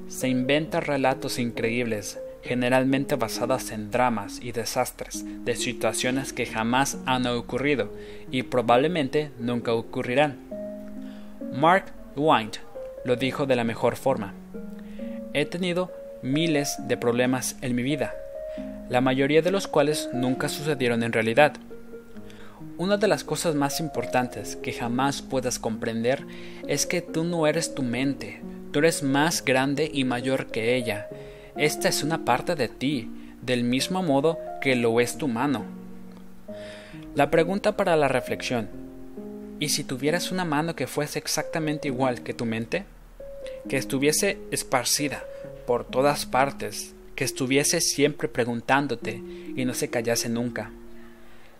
Se inventa relatos increíbles, generalmente basadas en dramas y desastres, de situaciones que jamás han ocurrido y probablemente nunca ocurrirán. Mark Twain lo dijo de la mejor forma. He tenido miles de problemas en mi vida, la mayoría de los cuales nunca sucedieron en realidad una de las cosas más importantes que jamás puedas comprender es que tú no eres tu mente, tú eres más grande y mayor que ella. Esta es una parte de ti, del mismo modo que lo es tu mano. La pregunta para la reflexión. ¿Y si tuvieras una mano que fuese exactamente igual que tu mente? Que estuviese esparcida por todas partes, que estuviese siempre preguntándote y no se callase nunca.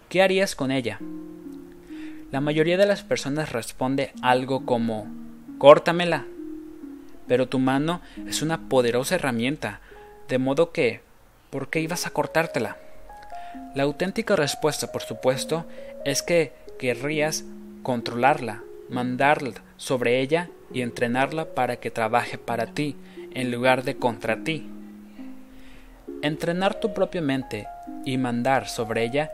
¿Qué harías con ella? La mayoría de las personas responde algo como córtamela. Pero tu mano es una poderosa herramienta, de modo que ¿por qué ibas a cortártela? La auténtica respuesta, por supuesto, es que querrías controlarla, mandarla sobre ella y entrenarla para que trabaje para ti en lugar de contra ti. Entrenar tu propia mente y mandar sobre ella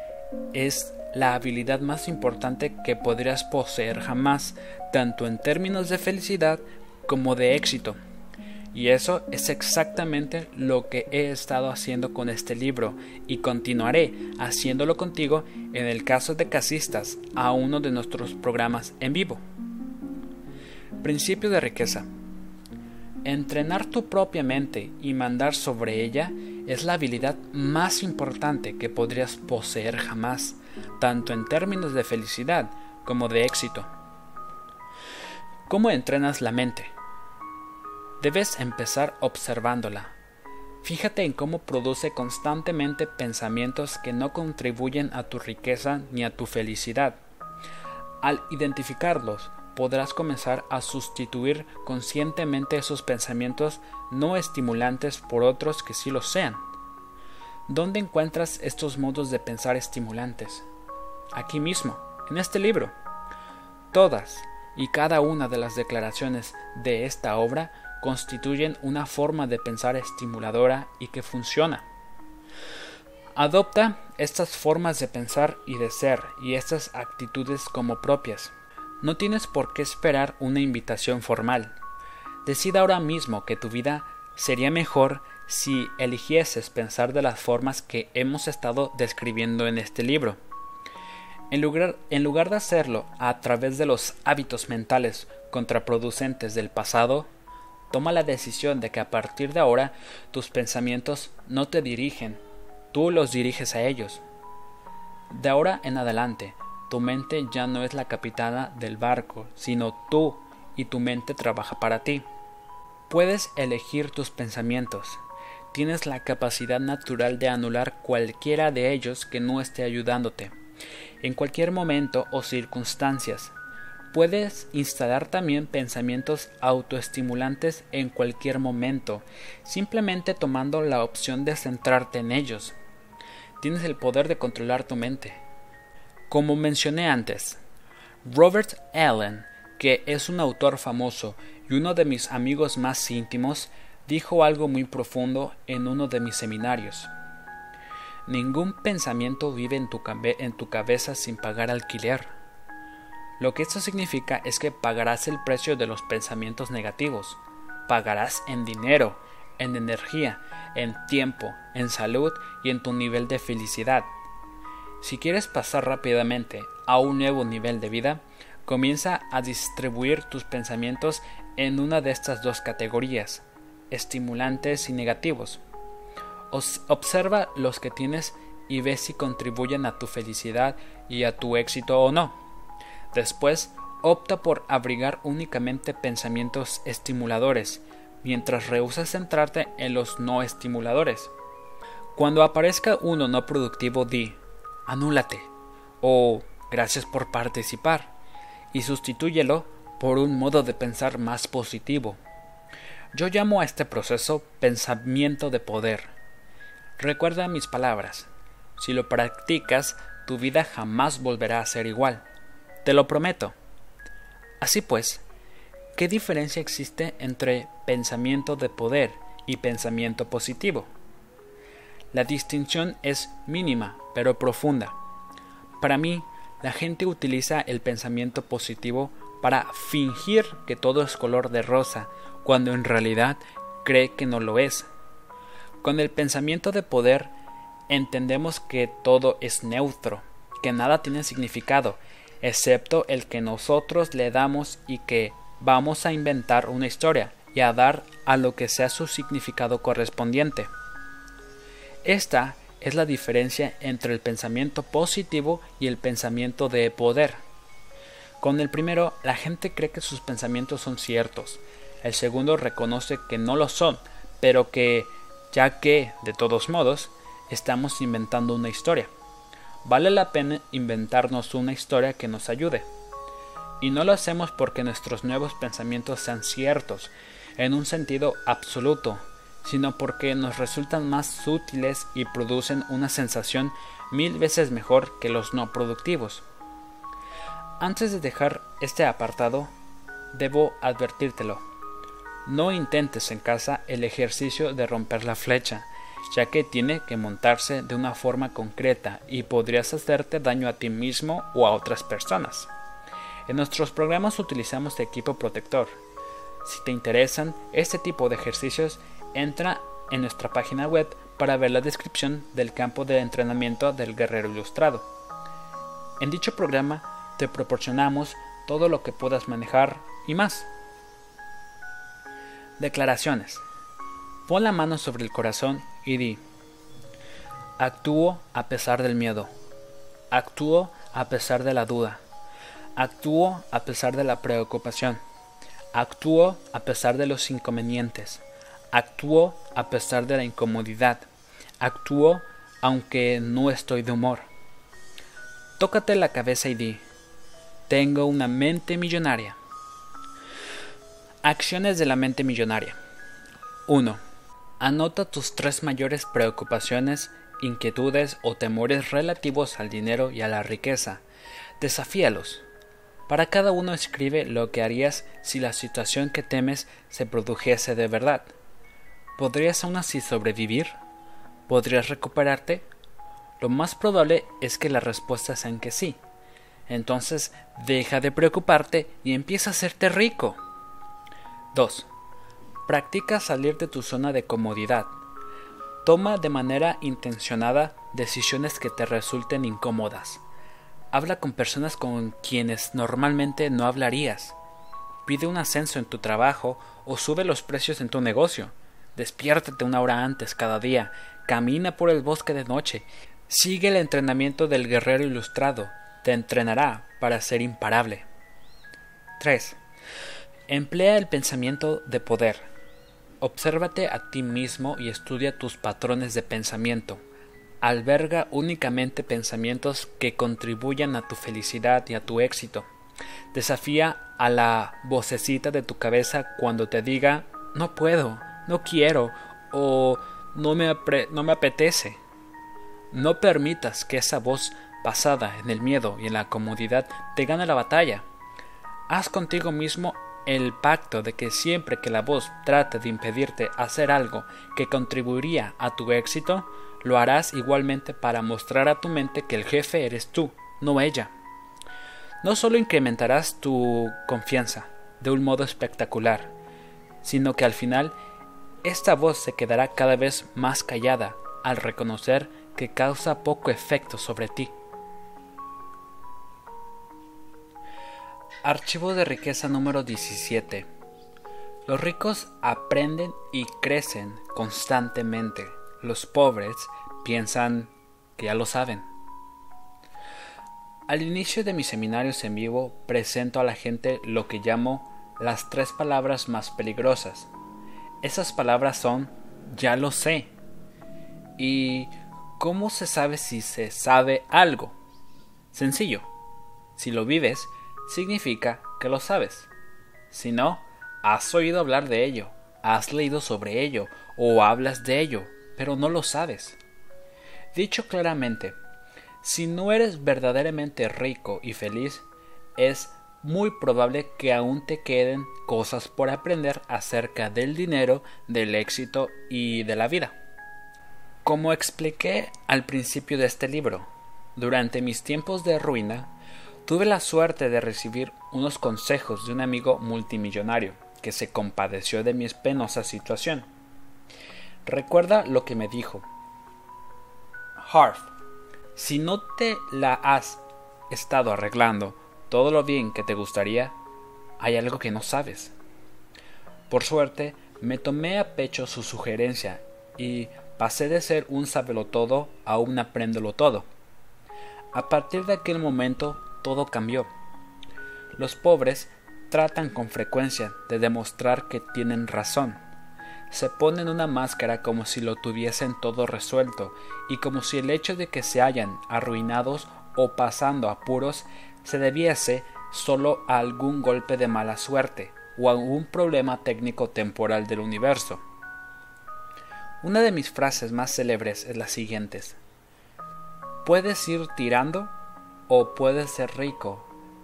es la habilidad más importante que podrías poseer jamás, tanto en términos de felicidad como de éxito. Y eso es exactamente lo que he estado haciendo con este libro y continuaré haciéndolo contigo en el caso de casistas a uno de nuestros programas en vivo. Principio de riqueza. Entrenar tu propia mente y mandar sobre ella es la habilidad más importante que podrías poseer jamás, tanto en términos de felicidad como de éxito. ¿Cómo entrenas la mente? Debes empezar observándola. Fíjate en cómo produce constantemente pensamientos que no contribuyen a tu riqueza ni a tu felicidad. Al identificarlos, podrás comenzar a sustituir conscientemente esos pensamientos no estimulantes por otros que sí lo sean. ¿Dónde encuentras estos modos de pensar estimulantes? Aquí mismo, en este libro. Todas y cada una de las declaraciones de esta obra constituyen una forma de pensar estimuladora y que funciona. Adopta estas formas de pensar y de ser y estas actitudes como propias. No tienes por qué esperar una invitación formal. Decida ahora mismo que tu vida sería mejor si eligieses pensar de las formas que hemos estado describiendo en este libro. En lugar, en lugar de hacerlo a través de los hábitos mentales contraproducentes del pasado, Toma la decisión de que a partir de ahora tus pensamientos no te dirigen, tú los diriges a ellos. De ahora en adelante, tu mente ya no es la capitana del barco, sino tú y tu mente trabaja para ti. Puedes elegir tus pensamientos. Tienes la capacidad natural de anular cualquiera de ellos que no esté ayudándote, en cualquier momento o circunstancias. Puedes instalar también pensamientos autoestimulantes en cualquier momento, simplemente tomando la opción de centrarte en ellos. Tienes el poder de controlar tu mente. Como mencioné antes, Robert Allen, que es un autor famoso y uno de mis amigos más íntimos, dijo algo muy profundo en uno de mis seminarios. Ningún pensamiento vive en tu, en tu cabeza sin pagar alquiler. Lo que esto significa es que pagarás el precio de los pensamientos negativos. Pagarás en dinero, en energía, en tiempo, en salud y en tu nivel de felicidad. Si quieres pasar rápidamente a un nuevo nivel de vida, comienza a distribuir tus pensamientos en una de estas dos categorías, estimulantes y negativos. observa los que tienes y ve si contribuyen a tu felicidad y a tu éxito o no. Después, opta por abrigar únicamente pensamientos estimuladores, mientras rehusas centrarte en los no estimuladores. Cuando aparezca uno no productivo, di anúlate o gracias por participar y sustitúyelo por un modo de pensar más positivo. Yo llamo a este proceso pensamiento de poder. Recuerda mis palabras. Si lo practicas, tu vida jamás volverá a ser igual. Te lo prometo. Así pues, ¿qué diferencia existe entre pensamiento de poder y pensamiento positivo? La distinción es mínima, pero profunda. Para mí, la gente utiliza el pensamiento positivo para fingir que todo es color de rosa, cuando en realidad cree que no lo es. Con el pensamiento de poder entendemos que todo es neutro, que nada tiene significado excepto el que nosotros le damos y que vamos a inventar una historia y a dar a lo que sea su significado correspondiente. Esta es la diferencia entre el pensamiento positivo y el pensamiento de poder. Con el primero, la gente cree que sus pensamientos son ciertos. El segundo reconoce que no lo son, pero que, ya que, de todos modos, estamos inventando una historia vale la pena inventarnos una historia que nos ayude. Y no lo hacemos porque nuestros nuevos pensamientos sean ciertos, en un sentido absoluto, sino porque nos resultan más útiles y producen una sensación mil veces mejor que los no productivos. Antes de dejar este apartado, debo advertírtelo. No intentes en casa el ejercicio de romper la flecha, ya que tiene que montarse de una forma concreta y podrías hacerte daño a ti mismo o a otras personas. En nuestros programas utilizamos equipo protector. Si te interesan este tipo de ejercicios, entra en nuestra página web para ver la descripción del campo de entrenamiento del guerrero ilustrado. En dicho programa te proporcionamos todo lo que puedas manejar y más. Declaraciones. Pon la mano sobre el corazón y di, actúo a pesar del miedo, actúo a pesar de la duda, actúo a pesar de la preocupación, actúo a pesar de los inconvenientes, actúo a pesar de la incomodidad, actúo aunque no estoy de humor. Tócate la cabeza y di, tengo una mente millonaria. Acciones de la mente millonaria. 1. Anota tus tres mayores preocupaciones, inquietudes o temores relativos al dinero y a la riqueza. Desafíalos. Para cada uno escribe lo que harías si la situación que temes se produjese de verdad. ¿Podrías aún así sobrevivir? ¿Podrías recuperarte? Lo más probable es que la respuesta sea en que sí. Entonces deja de preocuparte y empieza a hacerte rico. 2. Practica salir de tu zona de comodidad. Toma de manera intencionada decisiones que te resulten incómodas. Habla con personas con quienes normalmente no hablarías. Pide un ascenso en tu trabajo o sube los precios en tu negocio. Despiértate una hora antes cada día. Camina por el bosque de noche. Sigue el entrenamiento del guerrero ilustrado. Te entrenará para ser imparable. 3. Emplea el pensamiento de poder. Obsérvate a ti mismo y estudia tus patrones de pensamiento. Alberga únicamente pensamientos que contribuyan a tu felicidad y a tu éxito. Desafía a la vocecita de tu cabeza cuando te diga no puedo, no quiero o no me, no me apetece. No permitas que esa voz basada en el miedo y en la comodidad te gane la batalla. Haz contigo mismo el pacto de que siempre que la voz trate de impedirte hacer algo que contribuiría a tu éxito, lo harás igualmente para mostrar a tu mente que el jefe eres tú, no ella. No solo incrementarás tu confianza de un modo espectacular, sino que al final esta voz se quedará cada vez más callada al reconocer que causa poco efecto sobre ti. Archivo de riqueza número 17. Los ricos aprenden y crecen constantemente. Los pobres piensan que ya lo saben. Al inicio de mis seminarios en vivo presento a la gente lo que llamo las tres palabras más peligrosas. Esas palabras son ya lo sé. ¿Y cómo se sabe si se sabe algo? Sencillo. Si lo vives, significa que lo sabes. Si no, has oído hablar de ello, has leído sobre ello o hablas de ello, pero no lo sabes. Dicho claramente, si no eres verdaderamente rico y feliz, es muy probable que aún te queden cosas por aprender acerca del dinero, del éxito y de la vida. Como expliqué al principio de este libro, durante mis tiempos de ruina, Tuve la suerte de recibir unos consejos de un amigo multimillonario que se compadeció de mi penosa situación. Recuerda lo que me dijo. Harf, si no te la has estado arreglando todo lo bien que te gustaría, hay algo que no sabes. Por suerte, me tomé a pecho su sugerencia y pasé de ser un todo a un apréndelo todo. A partir de aquel momento todo cambió. Los pobres tratan con frecuencia de demostrar que tienen razón. Se ponen una máscara como si lo tuviesen todo resuelto y como si el hecho de que se hayan arruinados o pasando apuros se debiese solo a algún golpe de mala suerte o a algún problema técnico temporal del universo. Una de mis frases más célebres es la siguiente. Puedes ir tirando o puedes ser rico,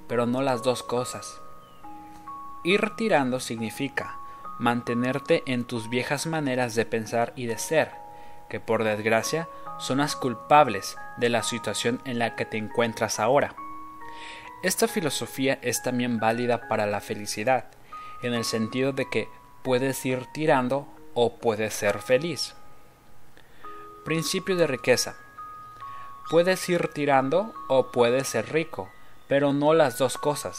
pero no las dos cosas. Ir tirando significa mantenerte en tus viejas maneras de pensar y de ser, que por desgracia son las culpables de la situación en la que te encuentras ahora. Esta filosofía es también válida para la felicidad. en el sentido de que puedes ir tirando o puedes ser feliz. Principio de riqueza. Puedes ir tirando o puedes ser rico, pero no las dos cosas.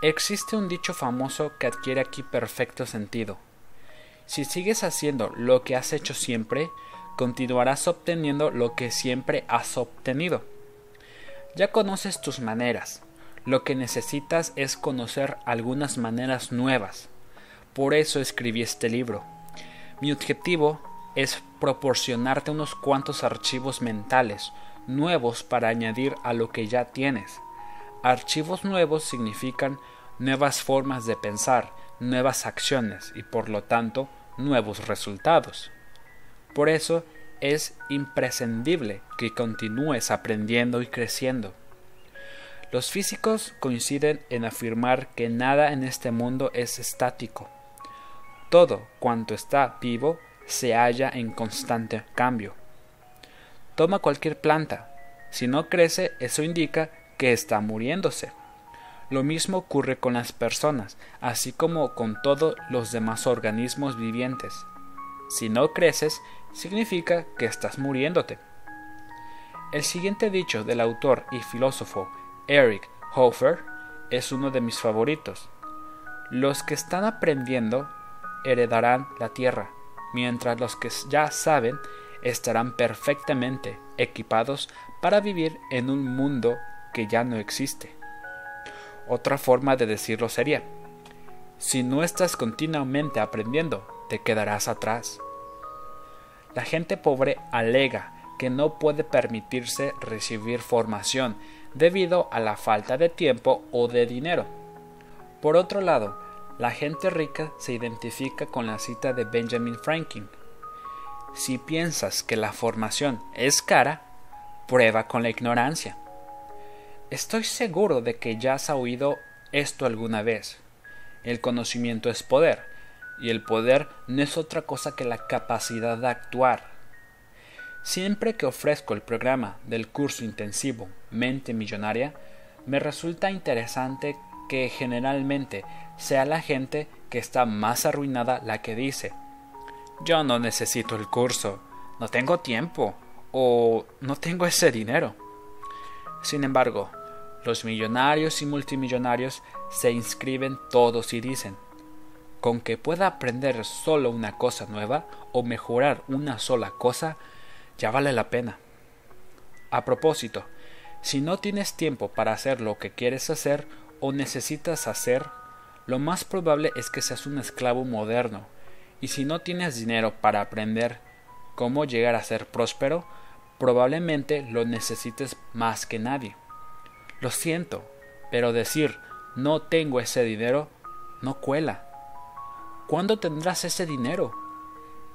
Existe un dicho famoso que adquiere aquí perfecto sentido. Si sigues haciendo lo que has hecho siempre, continuarás obteniendo lo que siempre has obtenido. Ya conoces tus maneras. Lo que necesitas es conocer algunas maneras nuevas. Por eso escribí este libro. Mi objetivo es proporcionarte unos cuantos archivos mentales nuevos para añadir a lo que ya tienes. Archivos nuevos significan nuevas formas de pensar, nuevas acciones y por lo tanto nuevos resultados. Por eso es imprescindible que continúes aprendiendo y creciendo. Los físicos coinciden en afirmar que nada en este mundo es estático. Todo cuanto está vivo se halla en constante cambio. Toma cualquier planta. Si no crece, eso indica que está muriéndose. Lo mismo ocurre con las personas, así como con todos los demás organismos vivientes. Si no creces, significa que estás muriéndote. El siguiente dicho del autor y filósofo Eric Hofer es uno de mis favoritos. Los que están aprendiendo heredarán la tierra, mientras los que ya saben estarán perfectamente equipados para vivir en un mundo que ya no existe. Otra forma de decirlo sería, si no estás continuamente aprendiendo, te quedarás atrás. La gente pobre alega que no puede permitirse recibir formación debido a la falta de tiempo o de dinero. Por otro lado, la gente rica se identifica con la cita de Benjamin Franklin. Si piensas que la formación es cara, prueba con la ignorancia. Estoy seguro de que ya has oído esto alguna vez. El conocimiento es poder, y el poder no es otra cosa que la capacidad de actuar. Siempre que ofrezco el programa del curso intensivo Mente Millonaria, me resulta interesante que generalmente sea la gente que está más arruinada la que dice yo no necesito el curso, no tengo tiempo o no tengo ese dinero. Sin embargo, los millonarios y multimillonarios se inscriben todos y dicen, con que pueda aprender solo una cosa nueva o mejorar una sola cosa, ya vale la pena. A propósito, si no tienes tiempo para hacer lo que quieres hacer o necesitas hacer, lo más probable es que seas un esclavo moderno, y si no tienes dinero para aprender cómo llegar a ser próspero, probablemente lo necesites más que nadie. Lo siento, pero decir no tengo ese dinero no cuela. ¿Cuándo tendrás ese dinero?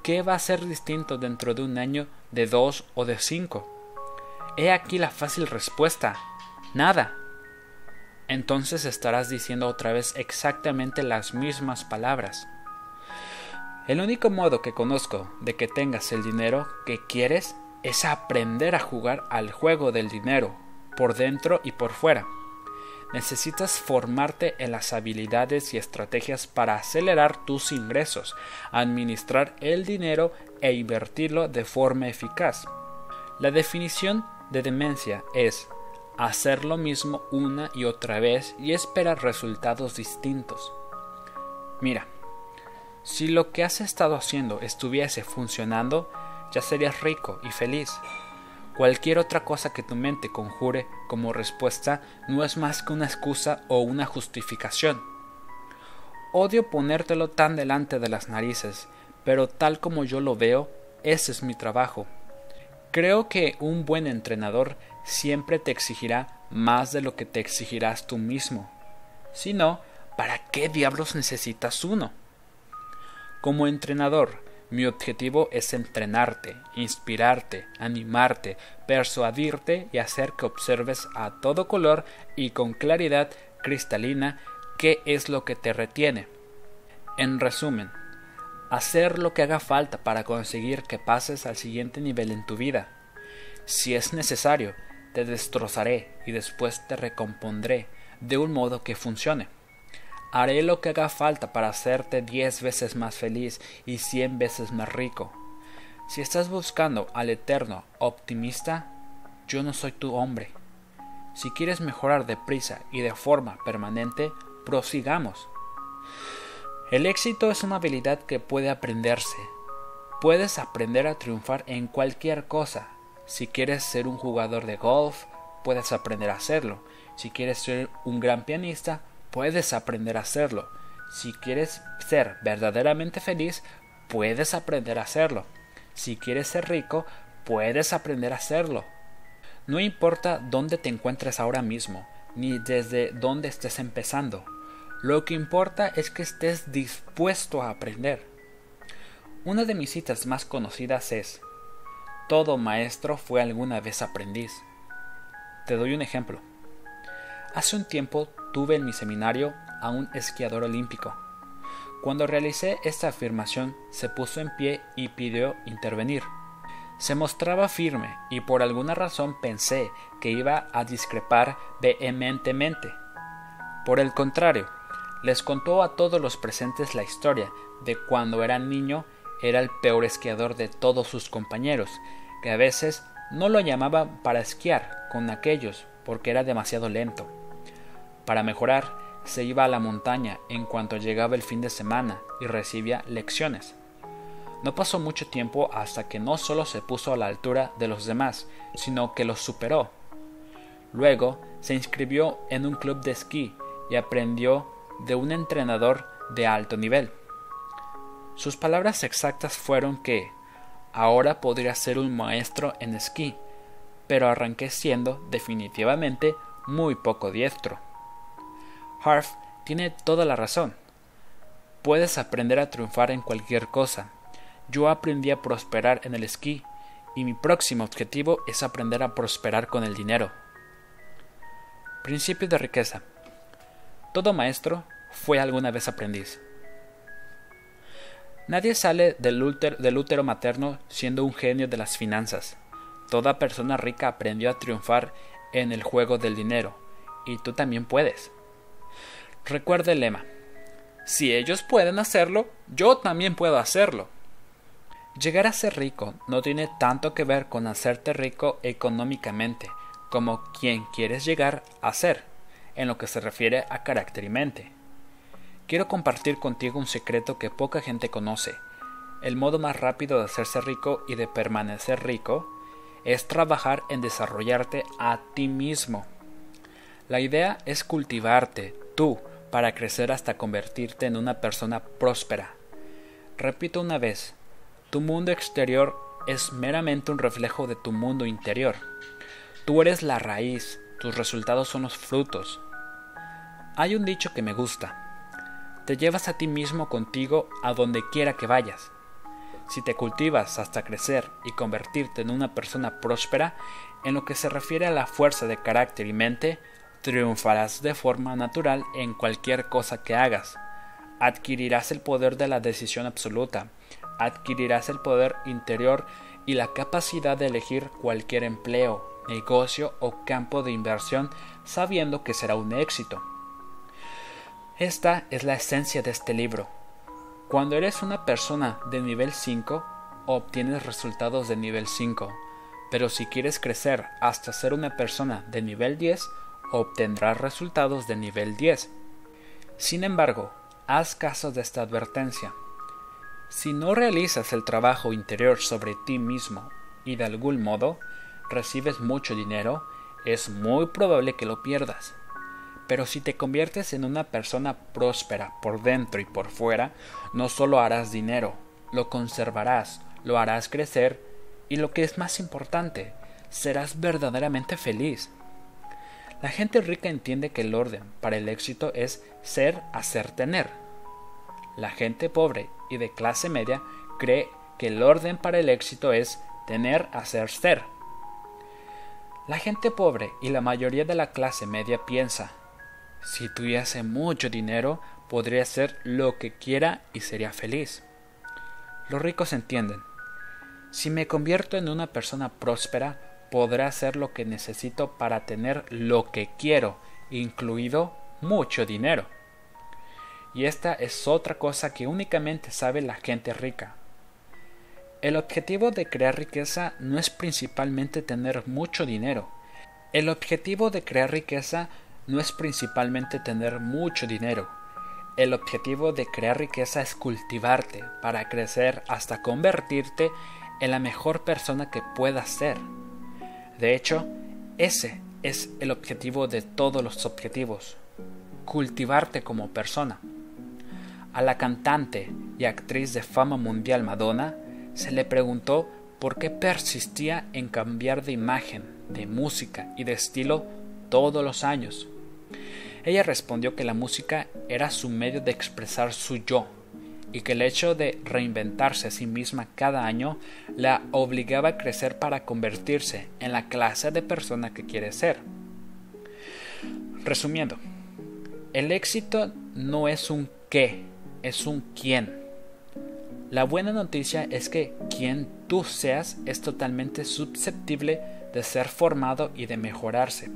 ¿Qué va a ser distinto dentro de un año, de dos o de cinco? He aquí la fácil respuesta. Nada. Entonces estarás diciendo otra vez exactamente las mismas palabras. El único modo que conozco de que tengas el dinero que quieres es aprender a jugar al juego del dinero por dentro y por fuera. Necesitas formarte en las habilidades y estrategias para acelerar tus ingresos, administrar el dinero e invertirlo de forma eficaz. La definición de demencia es hacer lo mismo una y otra vez y esperar resultados distintos. Mira, si lo que has estado haciendo estuviese funcionando, ya serías rico y feliz. Cualquier otra cosa que tu mente conjure como respuesta no es más que una excusa o una justificación. Odio ponértelo tan delante de las narices, pero tal como yo lo veo, ese es mi trabajo. Creo que un buen entrenador siempre te exigirá más de lo que te exigirás tú mismo. Si no, ¿para qué diablos necesitas uno? Como entrenador, mi objetivo es entrenarte, inspirarte, animarte, persuadirte y hacer que observes a todo color y con claridad cristalina qué es lo que te retiene. En resumen, hacer lo que haga falta para conseguir que pases al siguiente nivel en tu vida. Si es necesario, te destrozaré y después te recompondré de un modo que funcione. Haré lo que haga falta para hacerte diez veces más feliz y cien veces más rico. Si estás buscando al eterno optimista, yo no soy tu hombre. Si quieres mejorar deprisa y de forma permanente, prosigamos. El éxito es una habilidad que puede aprenderse. Puedes aprender a triunfar en cualquier cosa. Si quieres ser un jugador de golf, puedes aprender a hacerlo. Si quieres ser un gran pianista, puedes aprender a hacerlo. Si quieres ser verdaderamente feliz, puedes aprender a hacerlo. Si quieres ser rico, puedes aprender a hacerlo. No importa dónde te encuentres ahora mismo, ni desde dónde estés empezando. Lo que importa es que estés dispuesto a aprender. Una de mis citas más conocidas es, Todo maestro fue alguna vez aprendiz. Te doy un ejemplo. Hace un tiempo tuve en mi seminario a un esquiador olímpico. Cuando realicé esta afirmación, se puso en pie y pidió intervenir. Se mostraba firme y por alguna razón pensé que iba a discrepar vehementemente. Por el contrario, les contó a todos los presentes la historia de cuando era niño era el peor esquiador de todos sus compañeros, que a veces no lo llamaban para esquiar con aquellos porque era demasiado lento. Para mejorar, se iba a la montaña en cuanto llegaba el fin de semana y recibía lecciones. No pasó mucho tiempo hasta que no solo se puso a la altura de los demás, sino que los superó. Luego se inscribió en un club de esquí y aprendió de un entrenador de alto nivel. Sus palabras exactas fueron que ahora podría ser un maestro en esquí, pero arranqué siendo definitivamente muy poco diestro. Harf tiene toda la razón. Puedes aprender a triunfar en cualquier cosa, yo aprendí a prosperar en el esquí y mi próximo objetivo es aprender a prosperar con el dinero. Principio de riqueza. Todo maestro fue alguna vez aprendiz. Nadie sale del útero, del útero materno siendo un genio de las finanzas. Toda persona rica aprendió a triunfar en el juego del dinero, y tú también puedes. Recuerda el lema. Si ellos pueden hacerlo, yo también puedo hacerlo. Llegar a ser rico no tiene tanto que ver con hacerte rico económicamente como quien quieres llegar a ser, en lo que se refiere a carácter y mente. Quiero compartir contigo un secreto que poca gente conoce. El modo más rápido de hacerse rico y de permanecer rico es trabajar en desarrollarte a ti mismo. La idea es cultivarte, tú, para crecer hasta convertirte en una persona próspera. Repito una vez, tu mundo exterior es meramente un reflejo de tu mundo interior. Tú eres la raíz, tus resultados son los frutos. Hay un dicho que me gusta. Te llevas a ti mismo contigo a donde quiera que vayas. Si te cultivas hasta crecer y convertirte en una persona próspera, en lo que se refiere a la fuerza de carácter y mente, triunfarás de forma natural en cualquier cosa que hagas. Adquirirás el poder de la decisión absoluta, adquirirás el poder interior y la capacidad de elegir cualquier empleo, negocio o campo de inversión sabiendo que será un éxito. Esta es la esencia de este libro. Cuando eres una persona de nivel 5, obtienes resultados de nivel 5, pero si quieres crecer hasta ser una persona de nivel 10, obtendrás resultados de nivel 10. Sin embargo, haz caso de esta advertencia. Si no realizas el trabajo interior sobre ti mismo y de algún modo recibes mucho dinero, es muy probable que lo pierdas. Pero si te conviertes en una persona próspera por dentro y por fuera, no solo harás dinero, lo conservarás, lo harás crecer y lo que es más importante, serás verdaderamente feliz. La gente rica entiende que el orden para el éxito es ser, hacer, tener. La gente pobre y de clase media cree que el orden para el éxito es tener, hacer, ser. La gente pobre y la mayoría de la clase media piensa, si tuviese mucho dinero, podría hacer lo que quiera y sería feliz. Los ricos entienden, si me convierto en una persona próspera, podré hacer lo que necesito para tener lo que quiero, incluido mucho dinero. y esta es otra cosa que únicamente sabe la gente rica. El objetivo de crear riqueza no es principalmente tener mucho dinero. El objetivo de crear riqueza no es principalmente tener mucho dinero. El objetivo de crear riqueza es cultivarte para crecer hasta convertirte en la mejor persona que puedas ser. De hecho, ese es el objetivo de todos los objetivos, cultivarte como persona. A la cantante y actriz de fama mundial Madonna se le preguntó por qué persistía en cambiar de imagen, de música y de estilo todos los años. Ella respondió que la música era su medio de expresar su yo y que el hecho de reinventarse a sí misma cada año la obligaba a crecer para convertirse en la clase de persona que quiere ser. Resumiendo, el éxito no es un qué, es un quién. La buena noticia es que quien tú seas es totalmente susceptible de ser formado y de mejorarse.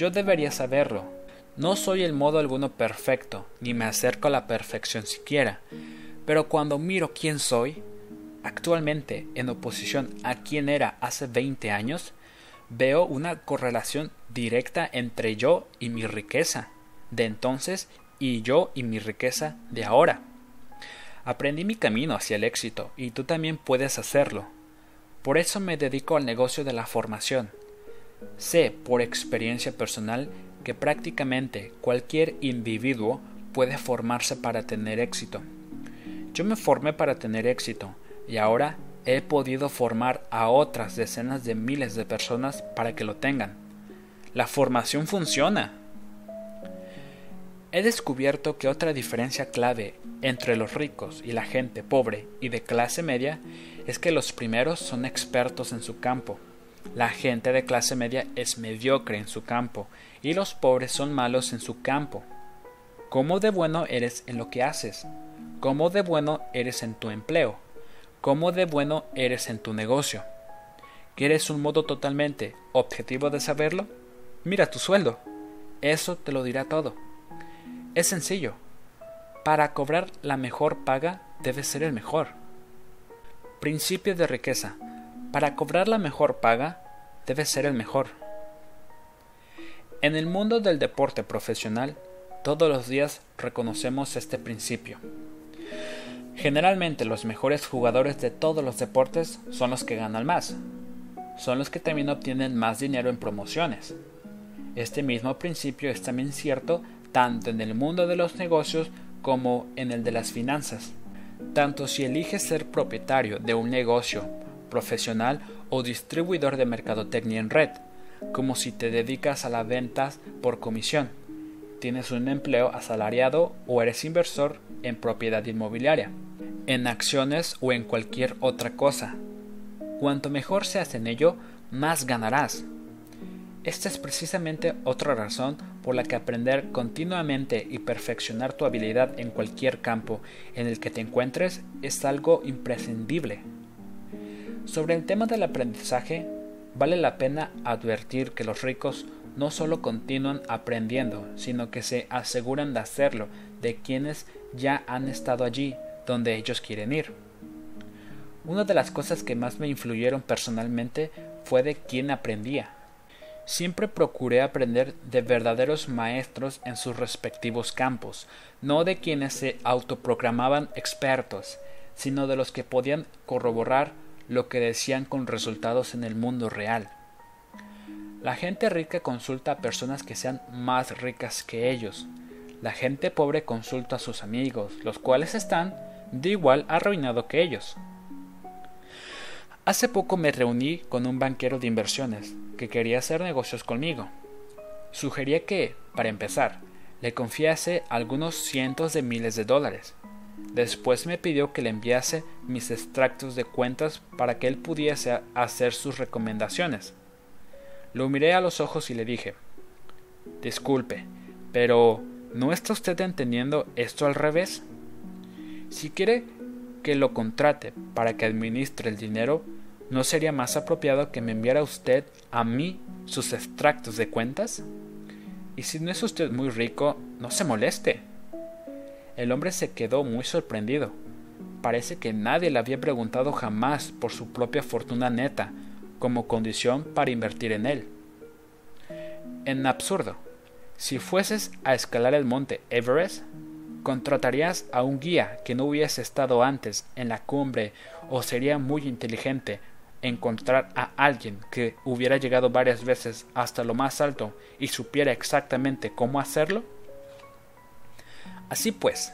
Yo debería saberlo. No soy el modo alguno perfecto, ni me acerco a la perfección siquiera, pero cuando miro quién soy, actualmente en oposición a quien era hace 20 años, veo una correlación directa entre yo y mi riqueza de entonces y yo y mi riqueza de ahora. Aprendí mi camino hacia el éxito y tú también puedes hacerlo. Por eso me dedico al negocio de la formación. Sé por experiencia personal que prácticamente cualquier individuo puede formarse para tener éxito. Yo me formé para tener éxito y ahora he podido formar a otras decenas de miles de personas para que lo tengan. La formación funciona. He descubierto que otra diferencia clave entre los ricos y la gente pobre y de clase media es que los primeros son expertos en su campo. La gente de clase media es mediocre en su campo y los pobres son malos en su campo. ¿Cómo de bueno eres en lo que haces? ¿Cómo de bueno eres en tu empleo? ¿Cómo de bueno eres en tu negocio? ¿Quieres un modo totalmente objetivo de saberlo? Mira tu sueldo. Eso te lo dirá todo. Es sencillo. Para cobrar la mejor paga debe ser el mejor. Principio de riqueza. Para cobrar la mejor paga debe ser el mejor. En el mundo del deporte profesional, todos los días reconocemos este principio. Generalmente los mejores jugadores de todos los deportes son los que ganan más. Son los que también obtienen más dinero en promociones. Este mismo principio es también cierto tanto en el mundo de los negocios como en el de las finanzas. Tanto si eliges ser propietario de un negocio profesional o distribuidor de mercadotecnia en red, como si te dedicas a las ventas por comisión, tienes un empleo asalariado o eres inversor en propiedad inmobiliaria, en acciones o en cualquier otra cosa. Cuanto mejor seas en ello, más ganarás. Esta es precisamente otra razón por la que aprender continuamente y perfeccionar tu habilidad en cualquier campo en el que te encuentres es algo imprescindible. Sobre el tema del aprendizaje, vale la pena advertir que los ricos no solo continúan aprendiendo, sino que se aseguran de hacerlo de quienes ya han estado allí donde ellos quieren ir. Una de las cosas que más me influyeron personalmente fue de quién aprendía. Siempre procuré aprender de verdaderos maestros en sus respectivos campos, no de quienes se autoproclamaban expertos, sino de los que podían corroborar lo que decían con resultados en el mundo real. La gente rica consulta a personas que sean más ricas que ellos. La gente pobre consulta a sus amigos, los cuales están de igual arruinado que ellos. Hace poco me reuní con un banquero de inversiones que quería hacer negocios conmigo. Sugería que, para empezar, le confiase algunos cientos de miles de dólares. Después me pidió que le enviase mis extractos de cuentas para que él pudiese hacer sus recomendaciones. Lo miré a los ojos y le dije Disculpe, pero ¿no está usted entendiendo esto al revés? Si quiere que lo contrate para que administre el dinero, ¿no sería más apropiado que me enviara usted a mí sus extractos de cuentas? Y si no es usted muy rico, no se moleste. El hombre se quedó muy sorprendido. Parece que nadie le había preguntado jamás por su propia fortuna neta como condición para invertir en él. En absurdo, si fueses a escalar el monte Everest, ¿contratarías a un guía que no hubiese estado antes en la cumbre o sería muy inteligente encontrar a alguien que hubiera llegado varias veces hasta lo más alto y supiera exactamente cómo hacerlo? Así pues,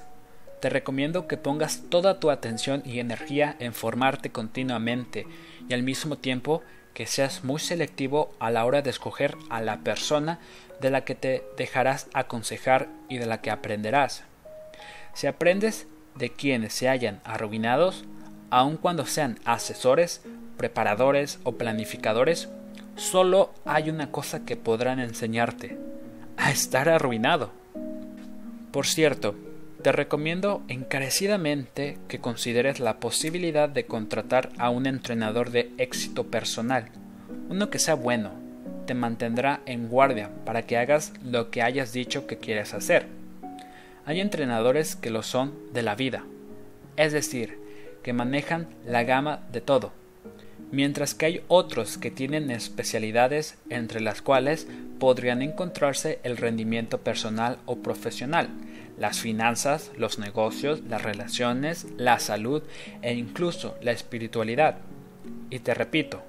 te recomiendo que pongas toda tu atención y energía en formarte continuamente y al mismo tiempo que seas muy selectivo a la hora de escoger a la persona de la que te dejarás aconsejar y de la que aprenderás. Si aprendes de quienes se hayan arruinados, aun cuando sean asesores, preparadores o planificadores, solo hay una cosa que podrán enseñarte, a estar arruinado. Por cierto, te recomiendo encarecidamente que consideres la posibilidad de contratar a un entrenador de éxito personal, uno que sea bueno, te mantendrá en guardia para que hagas lo que hayas dicho que quieres hacer. Hay entrenadores que lo son de la vida, es decir, que manejan la gama de todo, mientras que hay otros que tienen especialidades entre las cuales podrían encontrarse el rendimiento personal o profesional, las finanzas, los negocios, las relaciones, la salud e incluso la espiritualidad. Y te repito,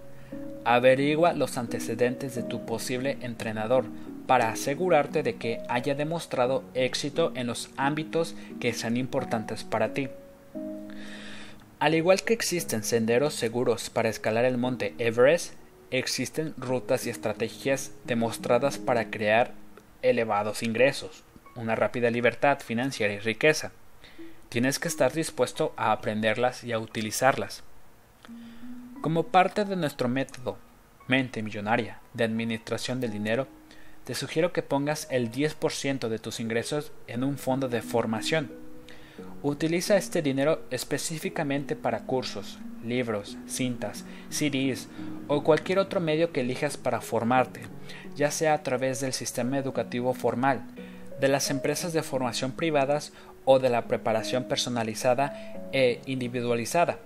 averigua los antecedentes de tu posible entrenador para asegurarte de que haya demostrado éxito en los ámbitos que sean importantes para ti. Al igual que existen senderos seguros para escalar el monte Everest, existen rutas y estrategias demostradas para crear elevados ingresos, una rápida libertad financiera y riqueza. Tienes que estar dispuesto a aprenderlas y a utilizarlas. Como parte de nuestro método Mente Millonaria de Administración del Dinero, te sugiero que pongas el 10% de tus ingresos en un fondo de formación. Utiliza este dinero específicamente para cursos, libros, cintas, CDs o cualquier otro medio que elijas para formarte, ya sea a través del sistema educativo formal, de las empresas de formación privadas o de la preparación personalizada e individualizada.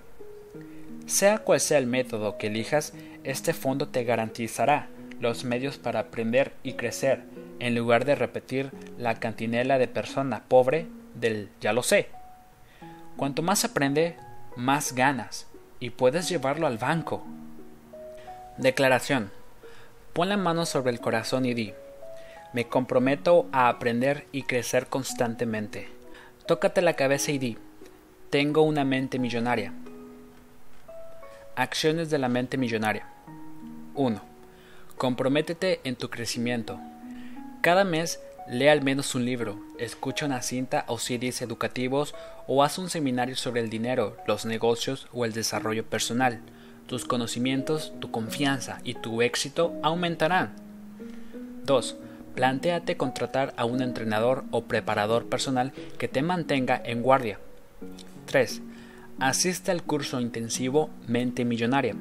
Sea cual sea el método que elijas, este fondo te garantizará los medios para aprender y crecer, en lugar de repetir la cantinela de persona pobre del ya lo sé. Cuanto más aprende, más ganas, y puedes llevarlo al banco. Declaración. Pon la mano sobre el corazón y di, me comprometo a aprender y crecer constantemente. Tócate la cabeza y di, tengo una mente millonaria. Acciones de la mente millonaria. 1. Comprométete en tu crecimiento. Cada mes lee al menos un libro, escucha una cinta o CDs educativos o haz un seminario sobre el dinero, los negocios o el desarrollo personal. Tus conocimientos, tu confianza y tu éxito aumentarán. 2. Plantéate contratar a un entrenador o preparador personal que te mantenga en guardia. 3. Asiste al curso intensivo Mente Millonaria.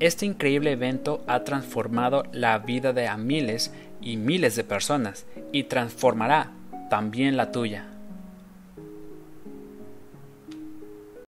Este increíble evento ha transformado la vida de a miles y miles de personas y transformará también la tuya.